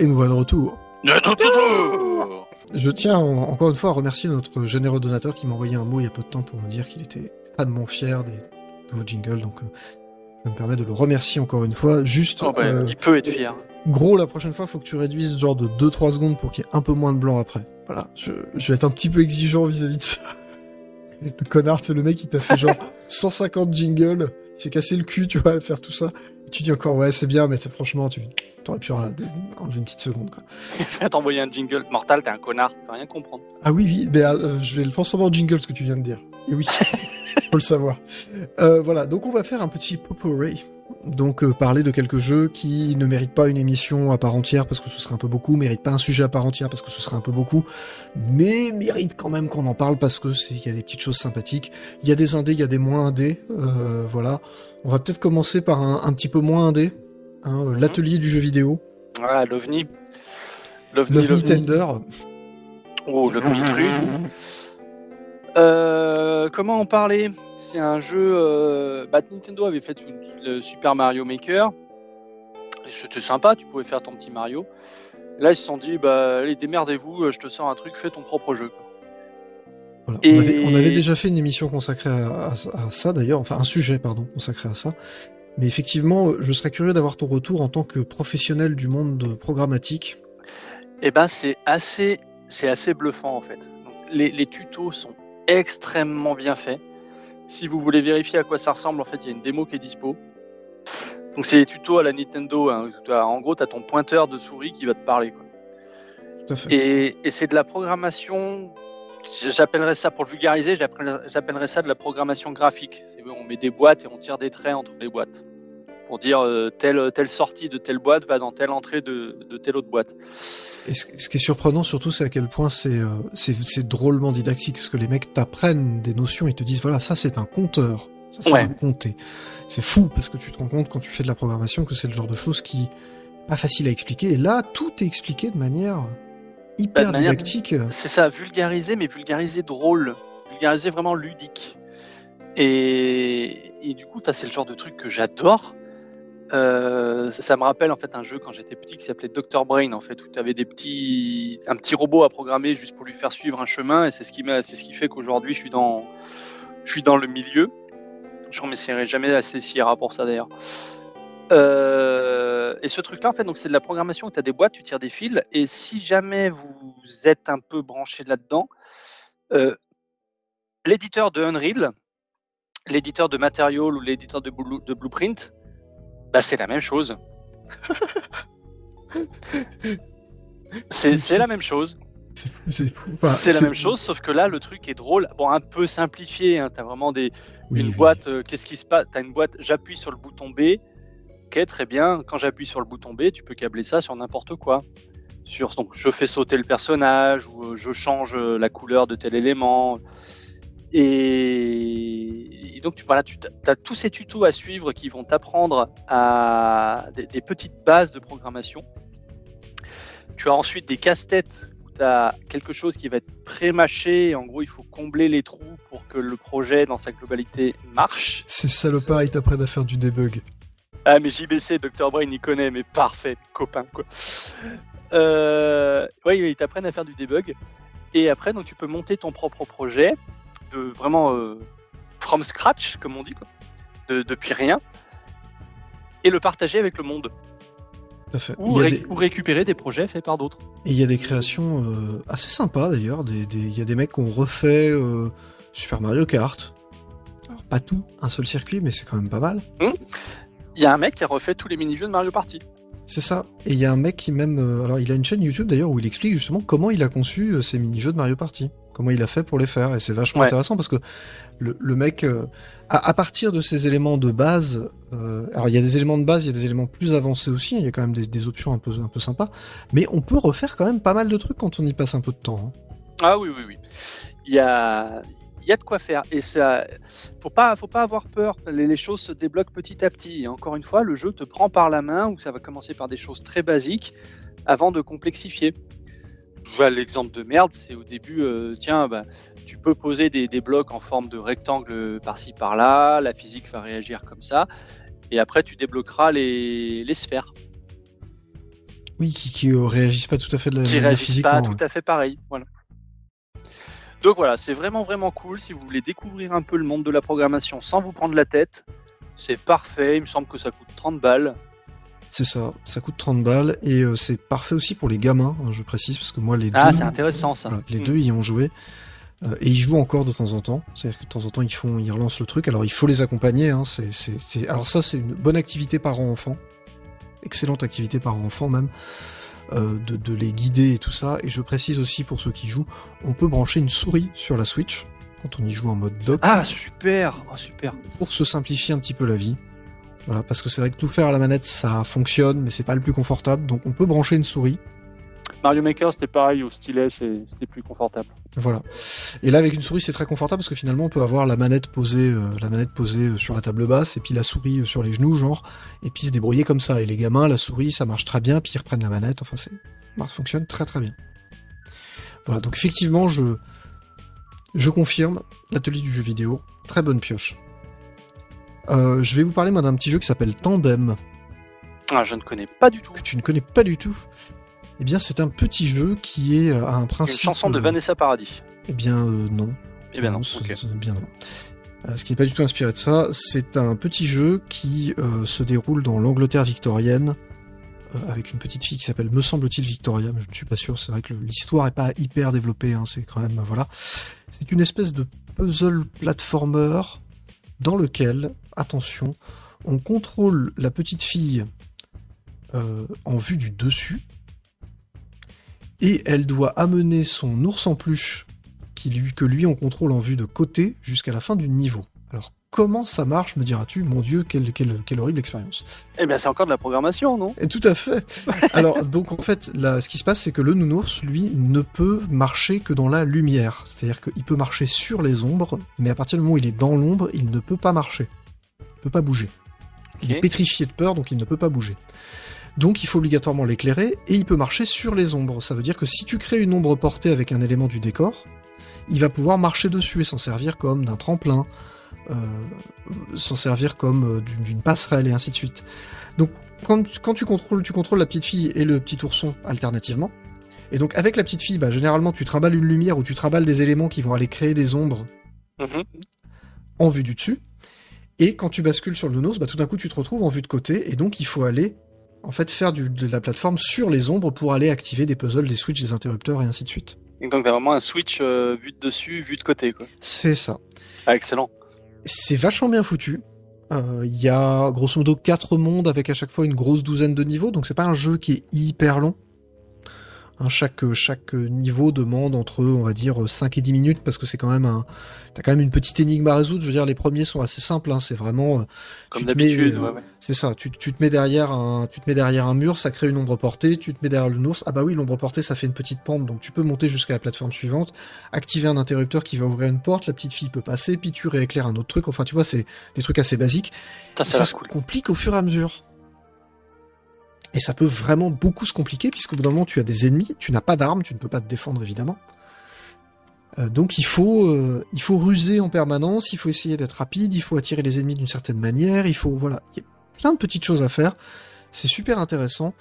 Et nous voilà de retour. Je tiens encore une fois à remercier notre généreux donateur qui m'a envoyé un mot il y a peu de temps pour me dire qu'il était extrêmement fier des nouveaux jingles. Donc, euh, je me permets de le remercier encore une fois. Juste. Oh, bah, euh, il peut être fier. Gros, la prochaine fois, faut que tu réduises genre de 2-3 secondes pour qu'il y ait un peu moins de blanc après. Voilà, je, vais être un petit peu exigeant vis-à-vis de ça. (laughs) Le connard, c'est le mec qui t'a fait genre (laughs) 150 jingles, il s'est cassé le cul, tu vois, à faire tout ça tu dis encore, ouais, c'est bien, mais franchement, tu aurais pu enlever une petite seconde. Quoi. (laughs) t'envoyer un jingle. Mortal, t'es un connard, tu rien comprendre. Ah oui, oui, mais, euh, je vais le transformer en jingle, ce que tu viens de dire. Et oui, (laughs) faut le savoir. Euh, voilà, donc on va faire un petit potpourri donc euh, parler de quelques jeux qui ne méritent pas une émission à part entière parce que ce serait un peu beaucoup, méritent pas un sujet à part entière parce que ce serait un peu beaucoup, mais méritent quand même qu'on en parle parce que il y a des petites choses sympathiques. Il y a des indés, il y a des moins indés, euh, voilà. On va peut-être commencer par un, petit peu moins indé, hein, mhm. l'atelier du jeu vidéo. Ah, l'OVNI. L'OVNI Tender. Oh, truc. Euh, comment en parler? C'est un jeu. Euh, bah, Nintendo avait fait le Super Mario Maker. Et c'était sympa, tu pouvais faire ton petit Mario. là, ils se sont dit, bah, allez, démerdez-vous, je te sors un truc, fais ton propre jeu. Et... On, avait, déjà fait une émission consacrée à, ça d'ailleurs, enfin un sujet pardon consacré à ça. Mais effectivement, je serais curieux d'avoir ton retour en tant que professionnel du monde programmatique. Eh ben, c'est assez, c'est assez bluffant en fait. les, les, tutos sont extrêmement bien faits. Si vous voulez vérifier à quoi ça ressemble, en fait, il y a une démo qui est dispo. Donc c'est des tutos à la Nintendo. Hein. En gros, tu as ton pointeur de souris qui va te parler. Quoi. Tout à fait. Et, et c'est de la programmation J'appellerais ça, pour le vulgariser, j'appellerais ça de la programmation graphique. On met des boîtes et on tire des traits entre les boîtes. Pour dire euh, telle, telle sortie de telle boîte va dans telle entrée de, de telle autre boîte. Et ce, qui est surprenant surtout, c'est à quel point euh, c'est drôlement didactique. Parce que les mecs t'apprennent des notions et te disent voilà, ça c'est un compteur. Ça c'est un compter. C'est fou parce que tu te rends compte quand tu fais de la programmation que c'est le genre de choses qui pas facile à expliquer. Et là, tout est expliqué de manière hyper didactique. C'est ça, vulgariser, mais vulgariser drôle, vulgariser vraiment ludique. Et, et du coup, c'est le genre de truc que j'adore. Euh, ça, me rappelle en fait un jeu quand j'étais petit qui s'appelait Dr Brain en fait où tu avais des petits un petit robot à programmer juste pour lui faire suivre un chemin et c'est ce qui c'est ce qui fait qu'aujourd'hui je suis dans je suis dans le milieu. Je remercierai jamais assez Sierra pour ça d'ailleurs. Euh, et ce truc-là, en fait, donc c'est de la programmation où tu as des boîtes, tu tires des fils, et si jamais vous êtes un peu branché là-dedans, euh, l'éditeur de Unreal, l'éditeur de Material ou l'éditeur de, Blueprint, bah, c'est la même chose. (laughs) c'est la même chose. C'est la même chose, sauf que là, le truc est drôle. Bon, un peu simplifié. Hein. Tu as vraiment des, une boîte. Euh, qu'est-ce qui se passe? Tu as une boîte, j'appuie sur le bouton B ok, très bien, quand j'appuie sur le bouton B, tu peux câbler ça sur n'importe quoi. Sur, donc, je fais sauter le personnage ou euh, je change euh, la couleur de tel élément. Et, donc, tu, voilà, tu as tous ces tutos à suivre qui vont t'apprendre à des, petites bases de programmation. Tu as ensuite des casse-têtes où tu as quelque chose qui va être pré-mâché. En gros, il faut combler les trous pour que le projet, dans sa globalité, marche. C'est salopard, ils t'apprennent à faire du debug. Ah, mais JBC, Dr. Brain, il connaît, mais parfait, copain, quoi. Euh, oui, ils t'apprennent à faire du debug. Et après, donc, tu peux monter ton propre projet, de vraiment euh, from scratch, comme on dit, quoi, de, depuis rien, et le partager avec le monde. Tout à fait. Ou, récupérer des projets faits par d'autres. Et il y a des créations euh, assez sympas d'ailleurs. Il des, y a des mecs qui ont refait Super Mario Kart. Alors, pas tout, un seul circuit, mais c'est quand même pas mal. Hum il y a un mec qui a refait tous les mini-jeux de Mario Party. C'est ça. Et il y a un mec qui même, euh, alors il a une chaîne YouTube d'ailleurs où il explique justement comment il a conçu euh, ces mini-jeux de Mario Party, comment il a fait pour les faire. Et c'est vachement intéressant parce que le, mec, euh, à, partir de ces éléments de base, alors il y a des éléments de base, il y a des éléments plus avancés aussi. Il y a quand même des, options un peu, un peu sympas, mais on peut refaire quand même pas mal de trucs quand on y passe un peu de temps. Hein. Ah oui, oui, oui. Il y a, il y a de quoi faire. Et ça, faut pas, faut pas avoir peur. Les, choses se débloquent petit à petit. Et encore une fois, le jeu te prend par la main, où ça va commencer par des choses très basiques, avant de complexifier. L'exemple de merde, c'est au début, euh, tiens, bah, tu peux poser des, blocs en forme de rectangle par-ci par-là, la physique va réagir comme ça, et après tu débloqueras les, sphères. Oui, qui, ne réagissent pas tout à fait de la, qui réagissent pas tout à fait pareil, voilà. Donc voilà, c'est vraiment vraiment cool. Si vous voulez découvrir un peu le monde de la programmation sans vous prendre la tête, c'est parfait. Il me semble que ça coûte 30 balles. C'est ça, ça coûte 30 balles et euh, c'est parfait aussi pour les gamins, hein, je précise, parce que moi les ah, deux. c'est intéressant ça. les mm. deux y ont joué. Euh, et ils jouent encore de temps en temps. C'est-à-dire que de temps en temps, ils, font, ils relancent le truc. Alors, il faut les accompagner. Hein. c'est, Alors, ça, c'est une bonne activité parent-enfant. Excellente activité parent-enfant, même. Euh, de, les guider et tout ça. Et je précise aussi pour ceux qui jouent, on peut brancher une souris sur la Switch quand on y joue en mode dock. Ah super, oh, super. Pour se simplifier un petit peu la vie. Voilà, parce que c'est vrai que tout faire à la manette, ça fonctionne, mais c'est pas le plus confortable. Donc on peut brancher une souris. Mario Maker, c'était pareil, au stylet, c'était plus confortable. Voilà. Et là, avec une souris, c'est très confortable parce que finalement, on peut avoir la manette posée, euh, la manette posée euh, sur la table basse et puis la souris euh, sur les genoux, genre, et puis se débrouiller comme ça. Et les gamins, la souris, ça marche très bien, puis ils reprennent la manette. Enfin, c'est, ça fonctionne très très bien. Voilà, donc effectivement, je, je confirme, l'atelier du jeu vidéo, très bonne pioche. Euh, je vais vous parler moi d'un petit jeu qui s'appelle Tandem. Ah, je ne connais pas du tout. Que tu ne connais pas du tout. Eh bien, c'est un petit jeu qui est euh, un principe. Une chanson de Vanessa Paradis. Eh bien, euh, non. Eh bien non. c'est bien non. Euh, ce qui n'est pas du tout inspiré de ça, c'est un petit jeu qui se déroule dans l'Angleterre victorienne, avec une petite fille qui s'appelle, me semble-t-il, Victoria, mais je ne suis pas sûr. C'est vrai que l'histoire est pas hyper développée. hein, c'est quand même voilà. C'est une espèce de puzzle platformer dans lequel, attention, on contrôle la petite fille euh, en vue du dessus, et elle doit amener son ours en peluche qui lui, que lui on contrôle en vue de côté jusqu'à la fin du niveau. Alors comment ça marche, me diras-tu? Mon Dieu, quelle, quelle, quelle horrible expérience. Eh bien, c'est encore de la programmation, non? Et tout à fait. (laughs) Alors donc en fait, là, ce qui se passe, c'est que le nounours, lui, ne peut marcher que dans la lumière. C'est-à-dire qu'il peut marcher sur les ombres, mais à partir du moment où il est dans l'ombre, il ne peut pas marcher. Il peut pas bouger. Il est pétrifié de peur, donc il ne peut pas bouger. Donc il faut obligatoirement l'éclairer, et il peut marcher sur les ombres. Ça veut dire que si tu crées une ombre portée avec un élément du décor, il va pouvoir marcher dessus et s'en servir comme d'un tremplin, euh, s'en servir comme euh, d'une passerelle et ainsi de suite. Donc quand, quand tu contrôles, tu contrôles la petite fille et le petit ourson alternativement. Et donc avec la petite fille, bah, généralement tu trimbales une lumière ou tu trimbales des éléments qui vont aller créer des ombres Mhm. en vue du dessus. Et quand tu bascules sur le nounours, bah, tout d'un coup tu te retrouves en vue de côté et donc il faut aller en fait faire du- de la plateforme sur les ombres pour aller activer des puzzles, des switches, des interrupteurs et ainsi de suite. Et donc, vraiment un switch euh, vu de dessus, vu de côté, quoi. C'est ça. Ah, excellent. C'est vachement bien foutu. Euh, Il y a grosso modo quatre mondes avec à chaque fois une grosse douzaine de niveaux, donc c'est pas un jeu qui est hyper long. Hein, chaque, chaque niveau demande entre, on va dire, 5 et 10 minutes, parce que c'est quand même un... T'as quand même une petite énigme à résoudre, je veux dire, les premiers sont assez simples, hein, c'est vraiment... euh, Comme d'habitude, euh, ouais, ouais. C'est ça, tu, tu te mets derrière un, tu te mets derrière un mur, ça crée une ombre portée, tu te mets derrière le nounours, ah bah oui, l'ombre portée, ça fait une petite pente, donc tu peux monter jusqu'à la plateforme suivante, activer un interrupteur qui va ouvrir une porte, la petite fille peut passer, puis tu rééclaires un autre truc, enfin tu vois, c'est des trucs assez basiques. Ça, se cool. complique au fur et à mesure. Et ça peut vraiment beaucoup se compliquer, puisqu'au bout d'un moment, tu as des ennemis, tu n'as pas d'armes, tu ne peux pas te défendre évidemment. Euh, donc il faut, euh, il faut ruser en permanence, il faut essayer d'être rapide, il faut attirer les ennemis d'une certaine manière, il faut voilà, il y a plein de petites choses à faire. C'est super intéressant.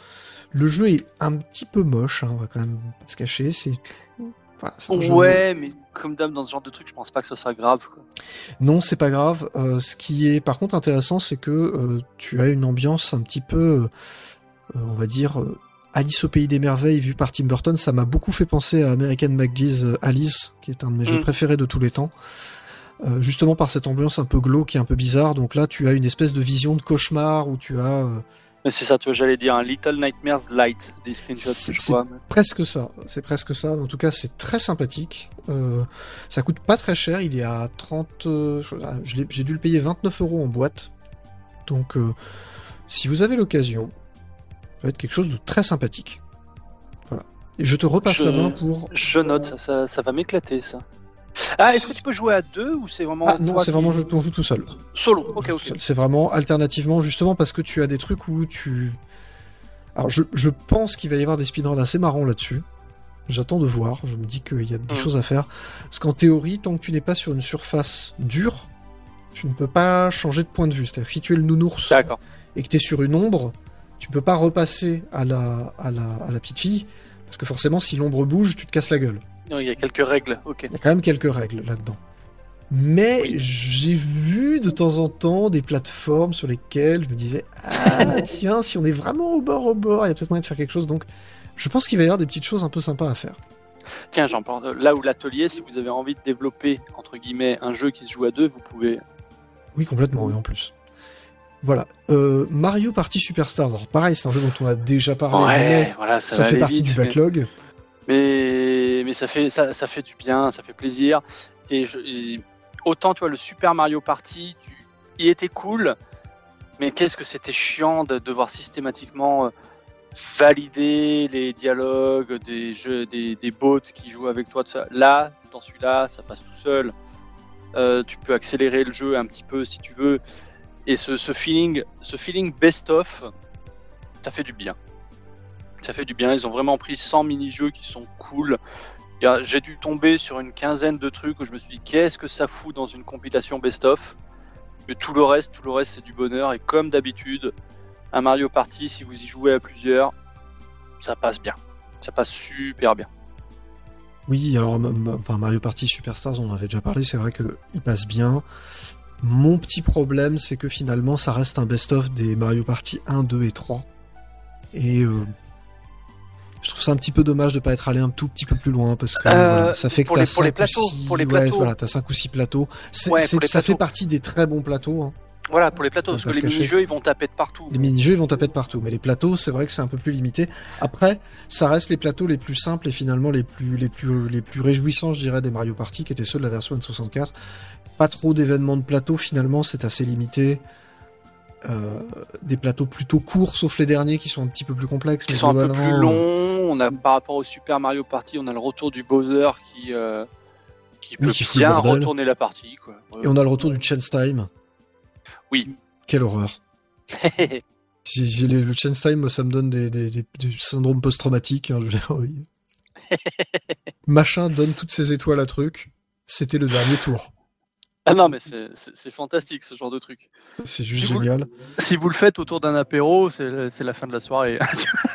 Le jeu est un petit peu moche, hein, on va quand même pas se cacher. C'est voilà, Ouais, mais comme d'hab, dans ce genre de truc, je pense pas que ce soit grave, quoi. Non, c'est pas grave. Euh, ce qui est par contre intéressant, c'est que euh, tu as une ambiance un petit peu, euh, on va dire, euh, Alice au pays des merveilles vue par Tim Burton. Ça m'a beaucoup fait penser à American McGee's euh, Alice, qui est un de mes Mm. jeux préférés de tous les temps. Euh, justement par cette ambiance un peu glauque et un peu bizarre. Donc là, tu as une espèce de vision de cauchemar où tu as euh, Mais c'est ça, tu vois, j'allais dire un Little Nightmares Light, des screenshots que je presque ça. C'est presque ça. En tout cas, c'est très sympathique. Euh, ça coûte pas très cher. Il est à 30. euh, je- ah, J'ai dû le payer 29 euros en boîte. Donc, euh, si vous avez l'occasion, ça va être quelque chose de très sympathique. Voilà. Et je te repasse Je- la main pour. Je note, ça, ça, va m'éclater, ça. Ah, est-ce que tu peux jouer à deux ou c'est vraiment. Ah non, c'est vraiment je on joue tout seul. Solo, ok, ok. C'est vraiment alternativement, justement parce que tu as des trucs où tu. Alors, je, je pense qu'il va y avoir des speedruns assez marrants là-dessus. J'attends de voir. Je me dis qu'il y a des Mm. choses à faire. Parce qu'en théorie, tant que tu n'es pas sur une surface dure, tu ne peux pas changer de point de vue. C'est-à-dire que si tu es le nounours et que tu es sur une ombre, tu peux pas repasser à la, à la, à la petite fille. Parce que forcément, si l'ombre bouge, tu te casses la gueule. Non, Il y a quelques règles, ok. Il y a quand même quelques règles là-dedans. Mais Oui. j'ai vu de temps en temps des plateformes sur lesquelles je me disais Ah, (laughs) tiens, si on est vraiment au bord, au bord, il y a peut-être moyen de faire quelque chose. Donc, je pense qu'il va y avoir des petites choses un peu sympas à faire. Tiens, j'en parle. Là où l'atelier, si vous avez envie de développer, entre guillemets, un jeu qui se joue à deux, vous pouvez. Oui, complètement, et en plus. Voilà. Euh, Mario Party Superstars. Alors, pareil, c'est un jeu dont on a déjà parlé, mais voilà, ça, fait partie vite, du backlog. Mais, mais ça, fait, ça, ça fait du bien, ça fait plaisir. Et, je, et autant, tu vois, le Super Mario Party, tu- il était cool, mais qu'est-ce que c'était chiant de devoir systématiquement euh, valider les dialogues des jeux, des, des bots qui jouent avec toi. tout ça. Là, dans celui-là, ça passe tout seul. Euh, tu peux accélérer le jeu un petit peu si tu veux. Et ce, feeling, best-of, ça fait du bien. Ça fait du bien. Ils ont vraiment pris 100 mini-jeux qui sont cool. J'ai dû tomber sur une quinzaine de trucs où je me suis dit qu'est-ce que ça fout dans une compilation best-of? Mais tout le reste, tout le reste c'est du bonheur et comme d'habitude, un Mario Party, si vous y jouez à plusieurs, ça passe bien. Ça passe super bien. Oui, alors Mario Party Superstars, on en avait déjà parlé, c'est vrai qu'il passe bien. Mon petit problème, c'est que finalement, ça reste un best-of des Mario Party 1, 2 et 3. Et euh, je trouve ça un petit peu dommage de pas être allé un tout petit peu plus loin parce que euh, ça fait que t'as 5 plateaux, ou 6 pour les plateaux. voilà, as 5 ou 6 plateaux. ça fait partie des très bons plateaux. Hein. Voilà, pour les plateaux, parce que les mini-jeux, ils vont taper de partout. Les mini-jeux, ils vont taper de partout, mais les plateaux, c'est vrai que c'est un peu plus limité. Après, ça reste les plateaux les plus simples et finalement les plus, les plus, les plus réjouissants, je dirais, des Mario Party, qui étaient ceux de la version N64. Pas trop d'événements de plateau, finalement, c'est assez limité. Euh, des plateaux plutôt courts, sauf les derniers qui sont un petit peu plus complexes. Qui sont un peu plus longs. On a, par rapport au Super Mario Party, on a le retour du Bowser qui, euh, qui peut bien retourner la partie. Quoi. Et on a le retour du Chance Time. Oui. Quelle horreur. (laughs) si j'ai le chance time, ça me donne des, des, syndromes post-traumatiques. Hein, (laughs) Machin donne toutes ses étoiles à truc. C'était le dernier tour. Ah non, mais c'est fantastique ce genre de truc. C'est juste génial. si vous le faites autour d'un apéro, c'est la fin de la soirée.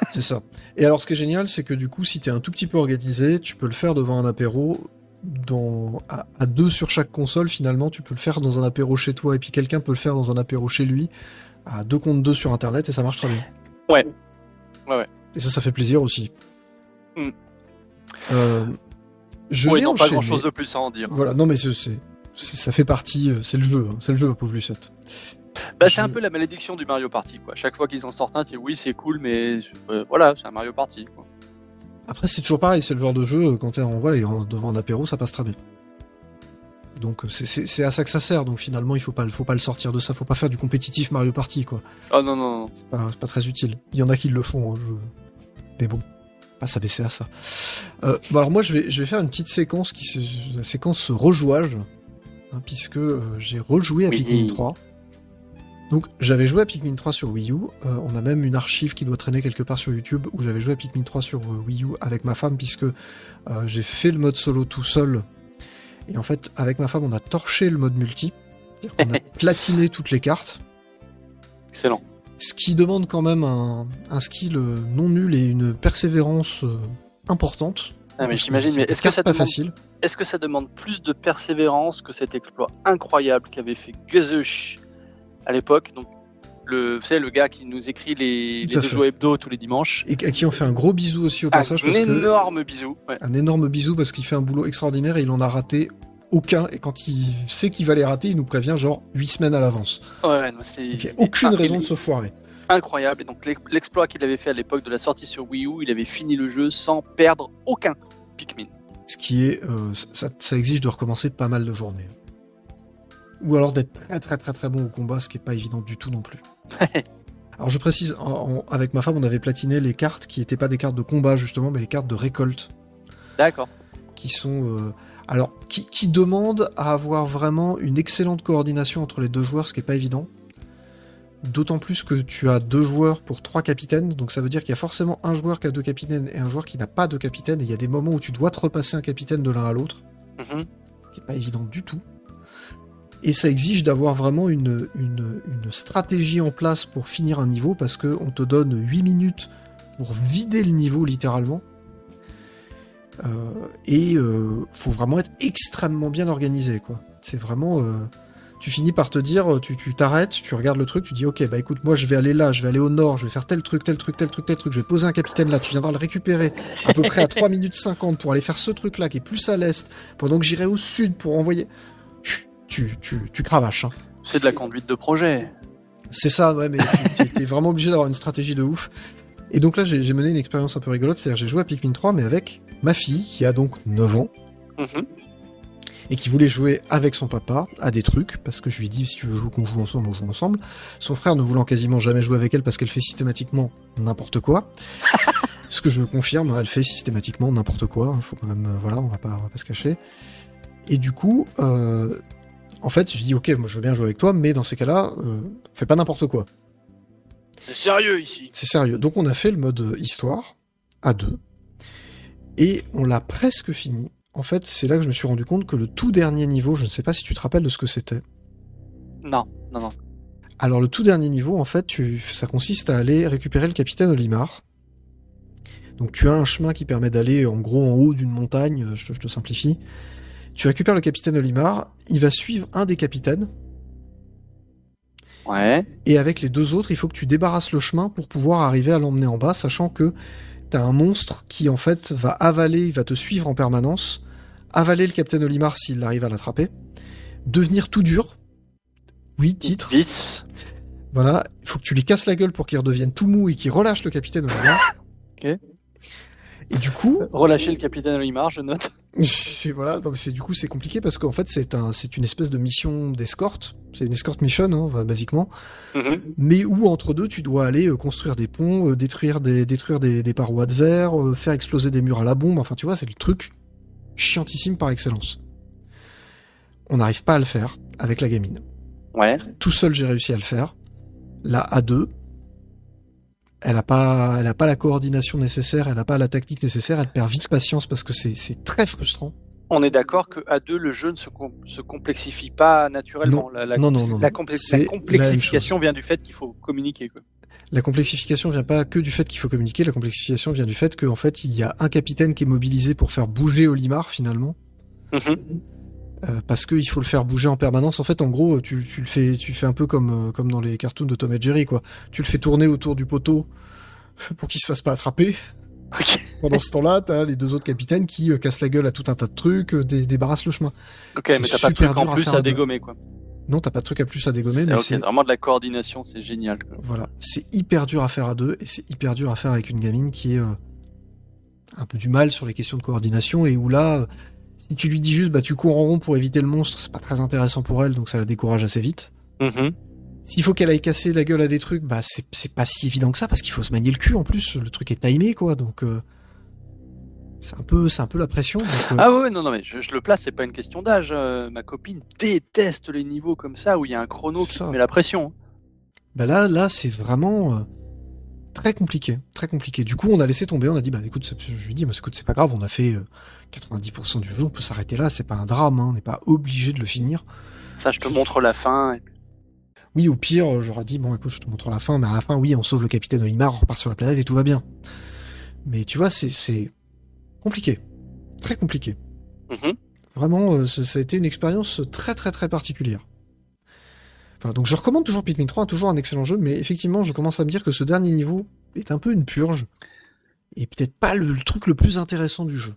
c'est ça. Et alors, ce qui est génial, c'est que du coup, si tu es un tout petit peu organisé, tu peux le faire devant un apéro dans, à, deux sur chaque console, finalement, tu peux le faire dans un apéro chez toi et puis quelqu'un peut le faire dans un apéro chez lui, à deux contre deux sur internet et ça marche très bien. Ouais. Ouais, ouais. Et ça, ça fait plaisir aussi. Mm. Euh, je oui, non, pas grand chose de plus à en dire. Voilà, non, mais c'est, ça fait partie, euh, c'est le jeu, hein. c'est le jeu, pauvre Lucette. Bah, c'est un peu la malédiction du Mario Party, quoi. Chaque fois qu'ils en sortent un, tu dis oui, c'est cool, mais euh, voilà, c'est un Mario Party, quoi. Après, c'est toujours pareil, c'est le genre de jeu, euh, quand t'es en, voilà, devant un apéro, ça passe très bien. Donc euh, c'est à ça que ça sert, donc finalement il faut pas, faut pas le sortir de ça, faut pas faire du compétitif Mario Party quoi. Oh non non non. C'est pas, pas, très utile. Il y en a qui le font, hein, mais bon, pas s'abaisser à ça. Euh, bon alors moi je vais, je vais faire une petite séquence qui la séquence rejouage, hein, puisque j'ai rejoué à Pikmin 3. Donc j'avais joué à Pikmin 3 sur Wii U, euh, on a même une archive qui doit traîner quelque part sur YouTube où j'avais joué à Pikmin 3 sur euh, Wii U avec ma femme puisque euh, j'ai fait le mode solo tout seul. Et en fait avec ma femme on a torché le mode multi, on a (laughs) platiné toutes les cartes. Excellent. Ce qui demande quand même un, skill non nul et une persévérance importante. Ah mais j'imagine, mais est-ce que ça pas demande... facile Est-ce que ça demande plus de persévérance que cet exploit incroyable qu'avait fait Gezush à l'époque. Donc, le, c'est le gars qui nous écrit les, les deux hebdo tous les dimanches. Et à qui on fait un gros bisou aussi au passage. Un énorme bisou. Un énorme bisou parce qu'il fait un boulot extraordinaire et il en a raté aucun. Et quand il sait qu'il va les rater, il nous prévient genre 8 semaines à l'avance. Ouais, c'est. il n'y a aucune raison de se foirer. Incroyable. Et donc l'exploit qu'il avait fait à l'époque de la sortie sur Wii U, il avait fini le jeu sans perdre aucun Pikmin. Ce qui est. Euh, ça, ça exige de recommencer pas mal de journées. Ou alors d'être très très très très bon au combat, ce qui est pas évident du tout non plus. alors je précise, avec ma femme, on avait platiné les cartes qui n'étaient pas des cartes de combat justement, mais les cartes de récolte. D'accord. Qui sont euh, alors qui, qui, demandent à avoir vraiment une excellente coordination entre les deux joueurs, ce qui est pas évident. D'autant plus que tu as deux joueurs pour trois capitaines, donc ça veut dire qu'il y a forcément un joueur qui a deux capitaines et un joueur qui n'a pas de capitaine, et il y a des moments où tu dois te repasser un capitaine de l'un à l'autre, mhm. ce qui est pas évident du tout. Et ça exige d'avoir vraiment une, stratégie en place pour finir un niveau, parce qu'on te donne 8 minutes pour vider le niveau littéralement. Euh, et euh, faut vraiment être extrêmement bien organisé, quoi. C'est vraiment. Euh, tu finis par te dire, tu t'arrêtes, tu, regardes le truc, tu dis ok, bah écoute, moi je vais aller là, je vais aller au nord, je vais faire tel truc, tel truc, tel truc, tel truc, je vais poser un capitaine là, tu viendras le récupérer à peu près à 3 minutes 50 pour aller faire ce truc là qui est plus à l'est, pendant que j'irai au sud pour envoyer tu, tu, cravaches. Hein. C'est de la conduite de projet. C'est ça, ouais, mais tu es vraiment obligé d'avoir une stratégie de ouf. Et donc là, j'ai mené une expérience un peu rigolote, c'est-à-dire j'ai joué à Pikmin 3, mais avec ma fille, qui a donc 9 ans, mhm. et qui voulait jouer avec son papa à des trucs, parce que je lui ai dit, si tu veux jouer qu'on joue ensemble, on joue ensemble. Son frère ne voulant quasiment jamais jouer avec elle parce qu'elle fait systématiquement n'importe quoi. (laughs) Ce que je confirme, elle fait systématiquement n'importe quoi. Il faut quand même, euh, voilà, on va pas, on va pas se cacher. Et du coup, euh, en fait, je dis ok, moi je veux bien jouer avec toi, mais dans ces cas-là, euh, fais pas n'importe quoi. C'est sérieux ici. C'est sérieux. Donc on a fait le mode histoire à deux. Et on l'a presque fini. En fait, c'est là que je me suis rendu compte que le tout dernier niveau, je ne sais pas si tu te rappelles de ce que c'était. Non, non, non. Alors le tout dernier niveau, en fait, tu, ça consiste à aller récupérer le capitaine Olimar. Donc tu as un chemin qui permet d'aller en gros en haut d'une montagne, je, je te simplifie. Tu récupères le capitaine Olimar, il va suivre un des capitaines, Ouais. et avec les deux autres, il faut que tu débarrasses le chemin pour pouvoir arriver à l'emmener en bas, sachant que t'as un monstre qui en fait va avaler, il va te suivre en permanence, avaler le capitaine Olimar s'il arrive à l'attraper, devenir tout dur. Oui, titre. 10. Voilà, il faut que tu lui casses la gueule pour qu'il redevienne tout mou et qu'il relâche le capitaine Olimar. Ok. Et du coup, Relâcher le capitaine Olimar, je note. c'est voilà, donc c'est du coup c'est compliqué parce qu'en fait c'est un c'est une espèce de mission d'escorte, c'est une escort mission hein, basiquement, Mhm. mais où entre deux tu dois aller euh, construire des ponts, euh, détruire des détruire des, des parois de verre, euh, faire exploser des murs à la bombe, enfin tu vois c'est le truc chiantissime par excellence. On n'arrive pas à le faire avec la gamine. Ouais. Tout seul j'ai réussi à le faire. Là à deux, elle a pas elle a pas la coordination nécessaire, elle a pas la tactique nécessaire, elle perd vite patience parce que c'est très frustrant. On est d'accord que à deux, le jeu ne se, com- se complexifie pas naturellement. Non. La, la, Non, non, non, la, complex- complexification vient du fait qu'il faut communiquer. Quoi. La complexification vient pas que du fait qu'il faut communiquer, la complexification vient du fait qu'en fait il y a un capitaine qui est mobilisé pour faire bouger Olimar finalement, Mhm. Euh, parce qu'il faut le faire bouger en permanence. En fait, en gros, tu, tu le fais, tu fais un peu comme euh, comme dans les cartoons de Tom et Jerry quoi. Tu le fais tourner autour du poteau (laughs) pour qu'il se fasse pas attraper. Pendant ce temps-là, t'as les deux autres capitaines qui euh, cassent la gueule à tout un tas de trucs, dé- débarrassent le chemin. Ok, mais t'as pas de truc en plus à, à dégommer. Quoi. Non, t'as pas de truc à plus à dégommer, C'est- mais ok, c'est vraiment de la coordination, c'est génial. quoi. Voilà, c'est hyper dur à faire à deux et c'est hyper dur à faire avec une gamine qui est un peu du mal sur les questions de coordination et où là, si tu lui dis juste bah tu cours en rond pour éviter le monstre, c'est pas très intéressant pour elle donc ça la décourage assez vite. Mhm. S'il faut qu'elle aille casser la gueule à des trucs, bah c'est pas si évident que ça parce qu'il faut se manier le cul en plus, le truc est timé quoi donc euh, c'est un peu c'est un peu la pression. donc, euh, Ah ouais, non, non, mais je, je le place, c'est pas une question d'âge. euh, ma copine déteste les niveaux comme ça où il y a un chrono qui te met la pression. Bah là, là, c'est vraiment très compliqué, très compliqué. Du coup, on a laissé tomber, on a dit, bah écoute, je lui dis, bah, écoute, c'est pas grave, on a fait 90% du jeu, on peut s'arrêter là, c'est pas un drame, hein, on n'est pas obligé de le finir. Ça, je te montre la fin. Oui, au pire, j'aurais dit, bon, écoute, je te montre la fin, mais à la fin, oui, on sauve le capitaine Olimar, on repart sur la planète et tout va bien. Mais tu vois, c'est- compliqué, très compliqué. Mhm. Vraiment, euh, ça, ça a été une expérience très très très particulière. Voilà, donc je recommande toujours Pikmin 3, toujours un excellent jeu, mais effectivement, je commence à me dire que ce dernier niveau est un peu une purge, et peut-être pas le, le truc le plus intéressant du jeu.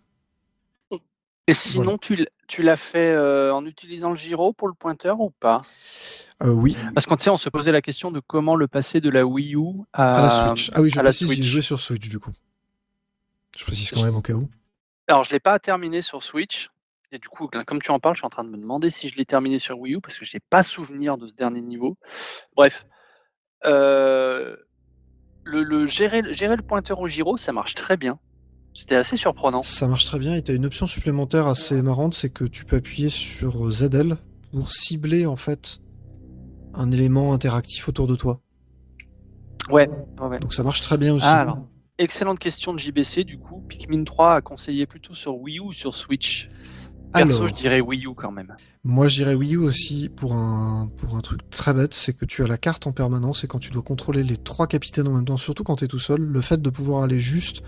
Et sinon, Voilà. tu, l'as fait euh, en utilisant le gyro pour le pointeur ou pas? Euh, oui, Parce qu'on on se posait la question de comment le passer de la Wii U à, à la Switch. Ah oui, je précise, j'ai joué sur Switch du coup. Je précise quand même au cas où. Alors, je l'ai pas terminé sur Switch. Et du coup, comme tu en parles, je suis en train de me demander si je l'ai terminé sur Wii U parce que je n'ai pas souvenir de ce dernier niveau. Bref. Euh, le, le gérer, gérer le pointeur au gyro, ça marche très bien. C'était assez surprenant. Ça marche très bien, et tu as une option supplémentaire assez marrante, c'est que tu peux appuyer sur ZL pour cibler en fait un élément interactif autour de toi. Ouais, ouais. Donc ça marche très bien aussi. Ah, alors, excellente question de JBC. Du coup, Pikmin 3 a conseillé plutôt sur Wii U ou sur Switch? Perso, Alors, je dirais Wii U quand même. Moi, j'irais Wii U aussi pour un, pour un truc très bête, c'est que tu as la carte en permanence et quand tu dois contrôler les trois capitaines en même temps, surtout quand tu es tout seul, le fait de pouvoir aller juste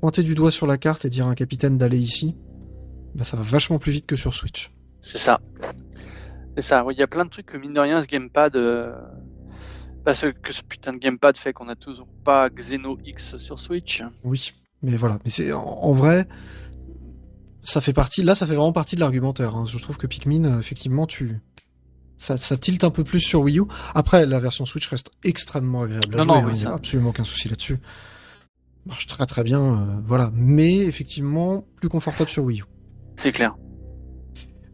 pointer du doigt sur la carte et dire à un capitaine d'aller ici, bah, ça va vachement plus vite que sur Switch. C'est ça. C'est ça. ouais, Il y a plein de trucs que mine de rien, ce gamepad. euh, Parce que ce putain de gamepad fait qu'on a toujours pas Xeno X sur Switch. Oui, mais voilà. Mais c'est en, en vrai, ça fait partie. Là, ça fait vraiment partie de l'argumentaire. hein. Je trouve que Pikmin, euh, effectivement, tu ça, ça tilte un peu plus sur Wii U. Après, la version Switch reste extrêmement agréable à Non, jouer. non, hein, il n'y a absolument aucun souci là-dessus. Marche très très bien, euh, voilà. Mais effectivement, plus confortable sur Wii U. C'est clair.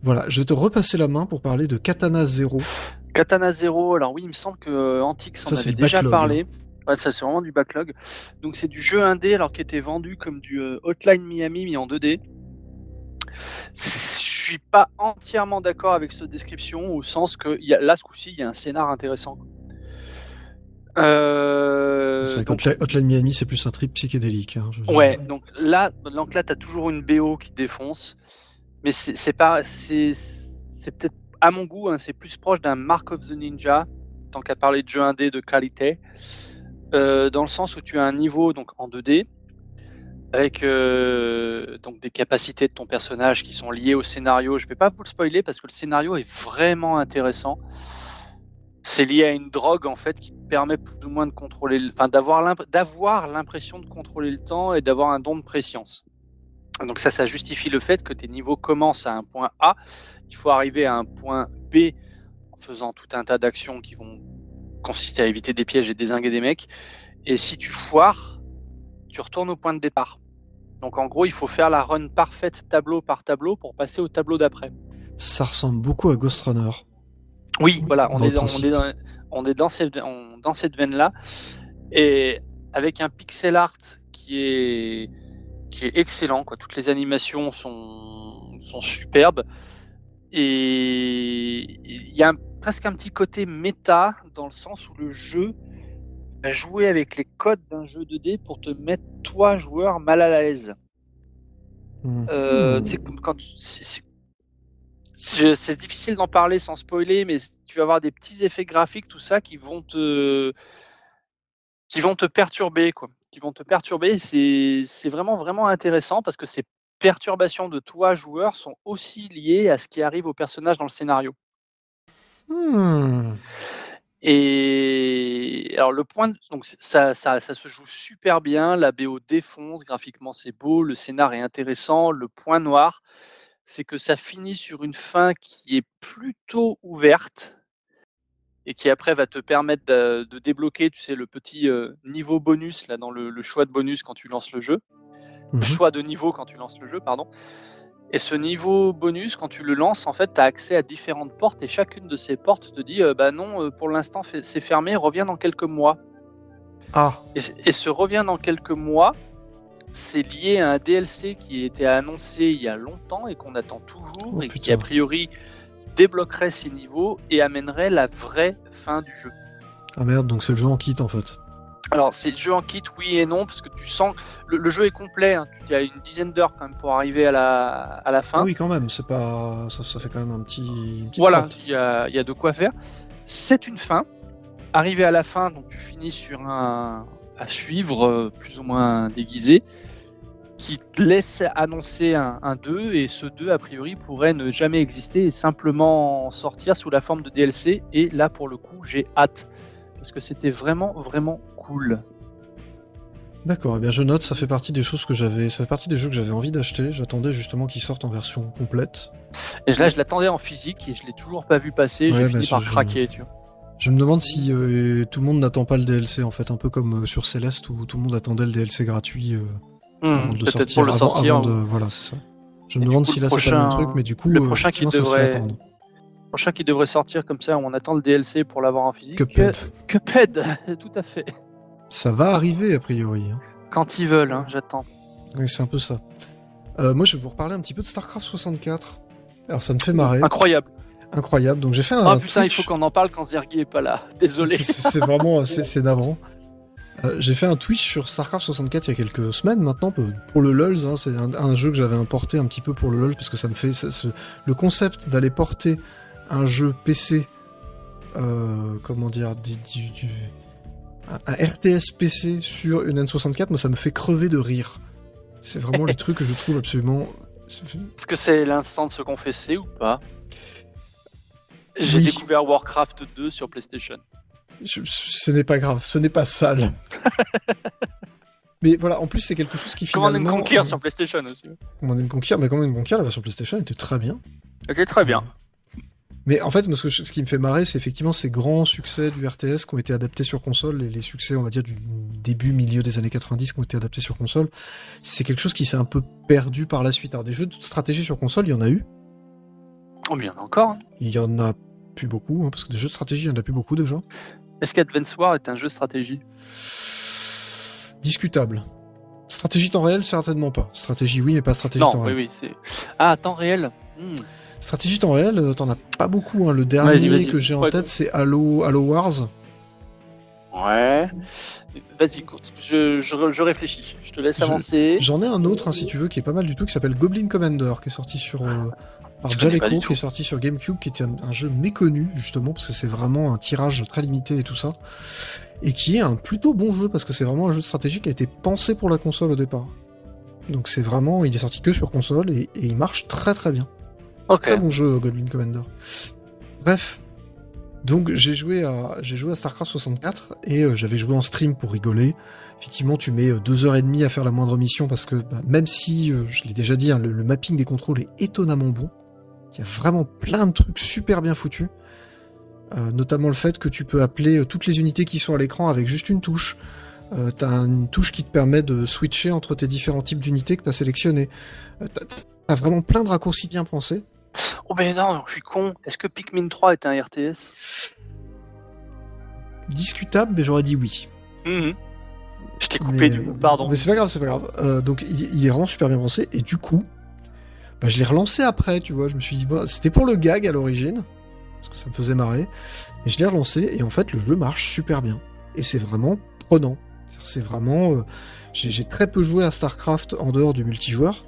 Voilà, je vais te repasser la main pour parler de Katana Zero. Katana Zero, alors oui, il me semble que euh, Antix en Ça, avait déjà backlog, parlé. Ouais, ça c'est vraiment du backlog. Donc c'est du jeu indé alors qui était vendu comme du euh, Hotline Miami mis en 2D. Je suis pas entièrement d'accord avec cette description au sens que il y a, là ce coup-ci il y a un scénar intéressant. Euh, C'est donc- Hotline Miami, c'est plus un trip psychédélique. hein, dire. Ouais, donc là, donc là, t'as toujours une BO qui défonce, mais c'est c'est pas, c'est c'est peut-être à mon goût, hein, c'est plus proche d'un Mark of the Ninja, tant qu'à parler de jeu indé de qualité, euh, dans le sens où tu as un niveau donc en 2D avec euh, donc des capacités de ton personnage qui sont liées au scénario. Je vais pas vous le spoiler parce que le scénario est vraiment intéressant. C'est lié à une drogue en fait qui te permet plus ou moins de contrôler, le- enfin d'avoir l'impression de contrôler le temps et d'avoir un don de préscience. Donc ça, ça justifie le fait que tes niveaux commencent à un point A, il faut arriver à un point B en faisant tout un tas d'actions qui vont consister à éviter des pièges et désinguer des mecs. Et si tu foires, tu retournes au point de départ. Donc en gros, il faut faire la run parfaite tableau par tableau pour passer au tableau d'après. Ça ressemble beaucoup à Ghost Runner. Oui, voilà, on Dans est, dans, on principe. est dans, on est dans cette, on- dans cette veine-là, et avec un pixel art qui est, qui est excellent. Quoi. Toutes les animations sont, sont superbes, et il y a un- presque un petit côté méta dans le sens où le jeu va jouer avec les codes d'un jeu 2D pour te mettre toi joueur mal à l'aise. Hmm. Euh, tu sais, comme quand c'est- difficile d'en parler sans spoiler, mais tu vas avoir des petits effets graphiques, tout ça, qui vont te qui vont te perturber, quoi. Qui vont te perturber. C'est c'est vraiment vraiment intéressant parce que ces perturbations de toi joueur sont aussi liées à ce qui arrive au personnage dans le scénario. Hmm. Et alors le point, de- donc ça, ça, ça se joue super bien, la BO défonce, graphiquement c'est beau, le scénar est intéressant. Le point noir, c'est que ça finit sur une fin qui est plutôt ouverte et qui après va te permettre de, de débloquer, tu sais, le petit euh, niveau bonus là dans le, le choix de bonus quand tu lances le jeu, le choix de niveau quand tu lances le jeu, pardon. Et ce niveau bonus, quand tu le lances, en fait, tu as accès à différentes portes et chacune de ces portes te dit euh, bah non, pour l'instant c'est fermé, reviens dans quelques mois. Ah, Et, et ce revient dans quelques mois, c'est lié à un DLC qui était annoncé il y a longtemps et qu'on attend toujours Oh, et qui a priori débloquerait ces niveaux et amènerait la vraie fin du jeu. ah merde, donc c'est le jeu en kit en fait. Alors, c'est jeu en kit, oui et non, parce que tu sens le, le jeu est complet. hein. Il y a une dizaine d'heures quand même pour arriver à la, à la fin. Ah oui, quand même, c'est pas. Ça, ça fait quand même un petit. Voilà, il y a, il y a de quoi faire. C'est une fin. Arrivé à la fin, donc tu finis sur un à suivre euh, plus ou moins déguisé qui te laisse annoncer un, un 2 et ce 2 a priori pourrait ne jamais exister et simplement sortir sous la forme de DLC et là pour le coup j'ai hâte parce que c'était vraiment vraiment cool. D'accord, eh bien je note, ça fait partie des choses que j'avais. Ça fait partie des jeux que j'avais envie d'acheter. J'attendais justement qu'ils sortent en version complète. Et là je l'attendais en physique et je l'ai toujours pas vu passer, Ouais, j'ai bah, fini par je- craquer tu vois. Je me demande si euh, tout le monde n'attend pas le DLC en fait, un peu comme euh, sur Céleste où tout le monde attendait le DLC gratuit euh, Hmm, avant de le sortir. pour le avant- sortir. avant de- Voilà, c'est ça. Je me Et demande coup, si le là c'est pas le même truc, mais du coup, le euh, prochain qui devrait- attendre. prochain qui devrait sortir comme ça, on attend le DLC pour l'avoir en physique. Cuphead. Cuphead, (laughs) tout à fait. Ça va arriver a priori. hein. Quand ils veulent, hein, j'attends. Oui, c'est un peu ça. Moi, je vais vous reparler un petit peu de StarCraft 64. Alors, ça me fait marrer. Incroyable. Incroyable. Donc, j'ai fait un. Ah putain, il faut qu'on en parle quand Zergi est pas là. (laughs) Désolé. C'est- vraiment (laughs) assez c'est navrant. Euh, j'ai fait un Twitch sur StarCraft 64 il y a quelques semaines maintenant pour le LoLs. hein. c'est un, un jeu que j'avais importé un petit peu pour le LoL parce que ça me fait ça- le concept d'aller porter un jeu PC, euh, comment dire, du, du- du- un, un RTS PC sur une N64, moi ça me fait crever de rire. C'est vraiment les (laughs) trucs que je trouve absolument. Est-ce que c'est l'instant de se confesser ou pas? J'ai Oui. découvert Warcraft 2 sur PlayStation. Je- ce n'est pas grave, ce n'est pas sale. (laughs) mais voilà, en plus c'est quelque chose qui Command finalement. and Conquer euh, sur PlayStation aussi. Command and Conquer, mais Command and Conquer, la version PlayStation était très bien. C'est très bien. Mais en fait, moi, ce, que je- ce qui me fait marrer, c'est effectivement ces grands succès du RTS qui ont été adaptés sur console, et les succès, on va dire, du début, milieu des années 90 qui ont été adaptés sur console. C'est quelque chose qui s'est un peu perdu par la suite. Alors, des jeux de stratégie sur console, il y en a eu. Encore. hein. Il y en a plus beaucoup, hein, parce que des jeux de stratégie, il y en a plus beaucoup déjà. Est-ce qu'Advance War est un jeu de stratégie? Discutable. Stratégie temps réel, certainement pas. Stratégie, oui, mais pas stratégie Non, temps oui, réel. oui. Ah, temps réel. Hmm. Stratégie temps réel, euh, t'en as pas beaucoup. hein. Le dernier que j'ai en Ouais, tête, c'est Halo, Halo Wars. Ouais. Vas-y, je, je, je, réfléchis. Je te laisse avancer. J'en ai un autre, hein, si tu veux, qui est pas mal du tout, qui s'appelle Goblin Commander, qui est sorti sur. Euh, par Jaleco, qui est sorti sur GameCube, qui était un, jeu méconnu, justement, parce que c'est vraiment un tirage très limité et tout ça. Et qui est un plutôt bon jeu, parce que c'est vraiment un jeu de stratégie qui a été pensé pour la console au départ. Donc c'est vraiment. Il est sorti que sur console et, et il marche très très bien. Très bon jeu, Goblin Commander. Bref, donc j'ai joué à j'ai joué à Starcraft 64 et euh, j'avais joué en stream pour rigoler. Effectivement, tu mets euh, deux heures et demie à faire la moindre mission parce que bah, même si euh, je l'ai déjà dit, hein, le, mapping des contrôles est étonnamment bon. Il y a vraiment plein de trucs super bien foutus. notamment le fait que tu peux appeler toutes les unités qui sont à l'écran avec juste une touche. t'as une touche qui te permet de switcher entre tes différents types d'unités que t'as sélectionnées. t'as vraiment plein de raccourcis bien pensés. Oh ben non, je suis con. Est-ce que Pikmin 3 est un RTS Discutable, mais j'aurais dit oui. Mhm. Je t'ai coupé du coup, pardon. Mais c'est pas grave, c'est pas grave. Euh, donc il, est vraiment super bien pensé, et du coup, bah, je l'ai relancé après, tu vois. Je me suis dit, bah, c'était pour le gag à l'origine, parce que ça me faisait marrer. Et je l'ai relancé, et en fait, le jeu marche super bien. Et c'est vraiment prenant. C'est vraiment. Euh, j'ai très peu joué à StarCraft en dehors du multijoueur.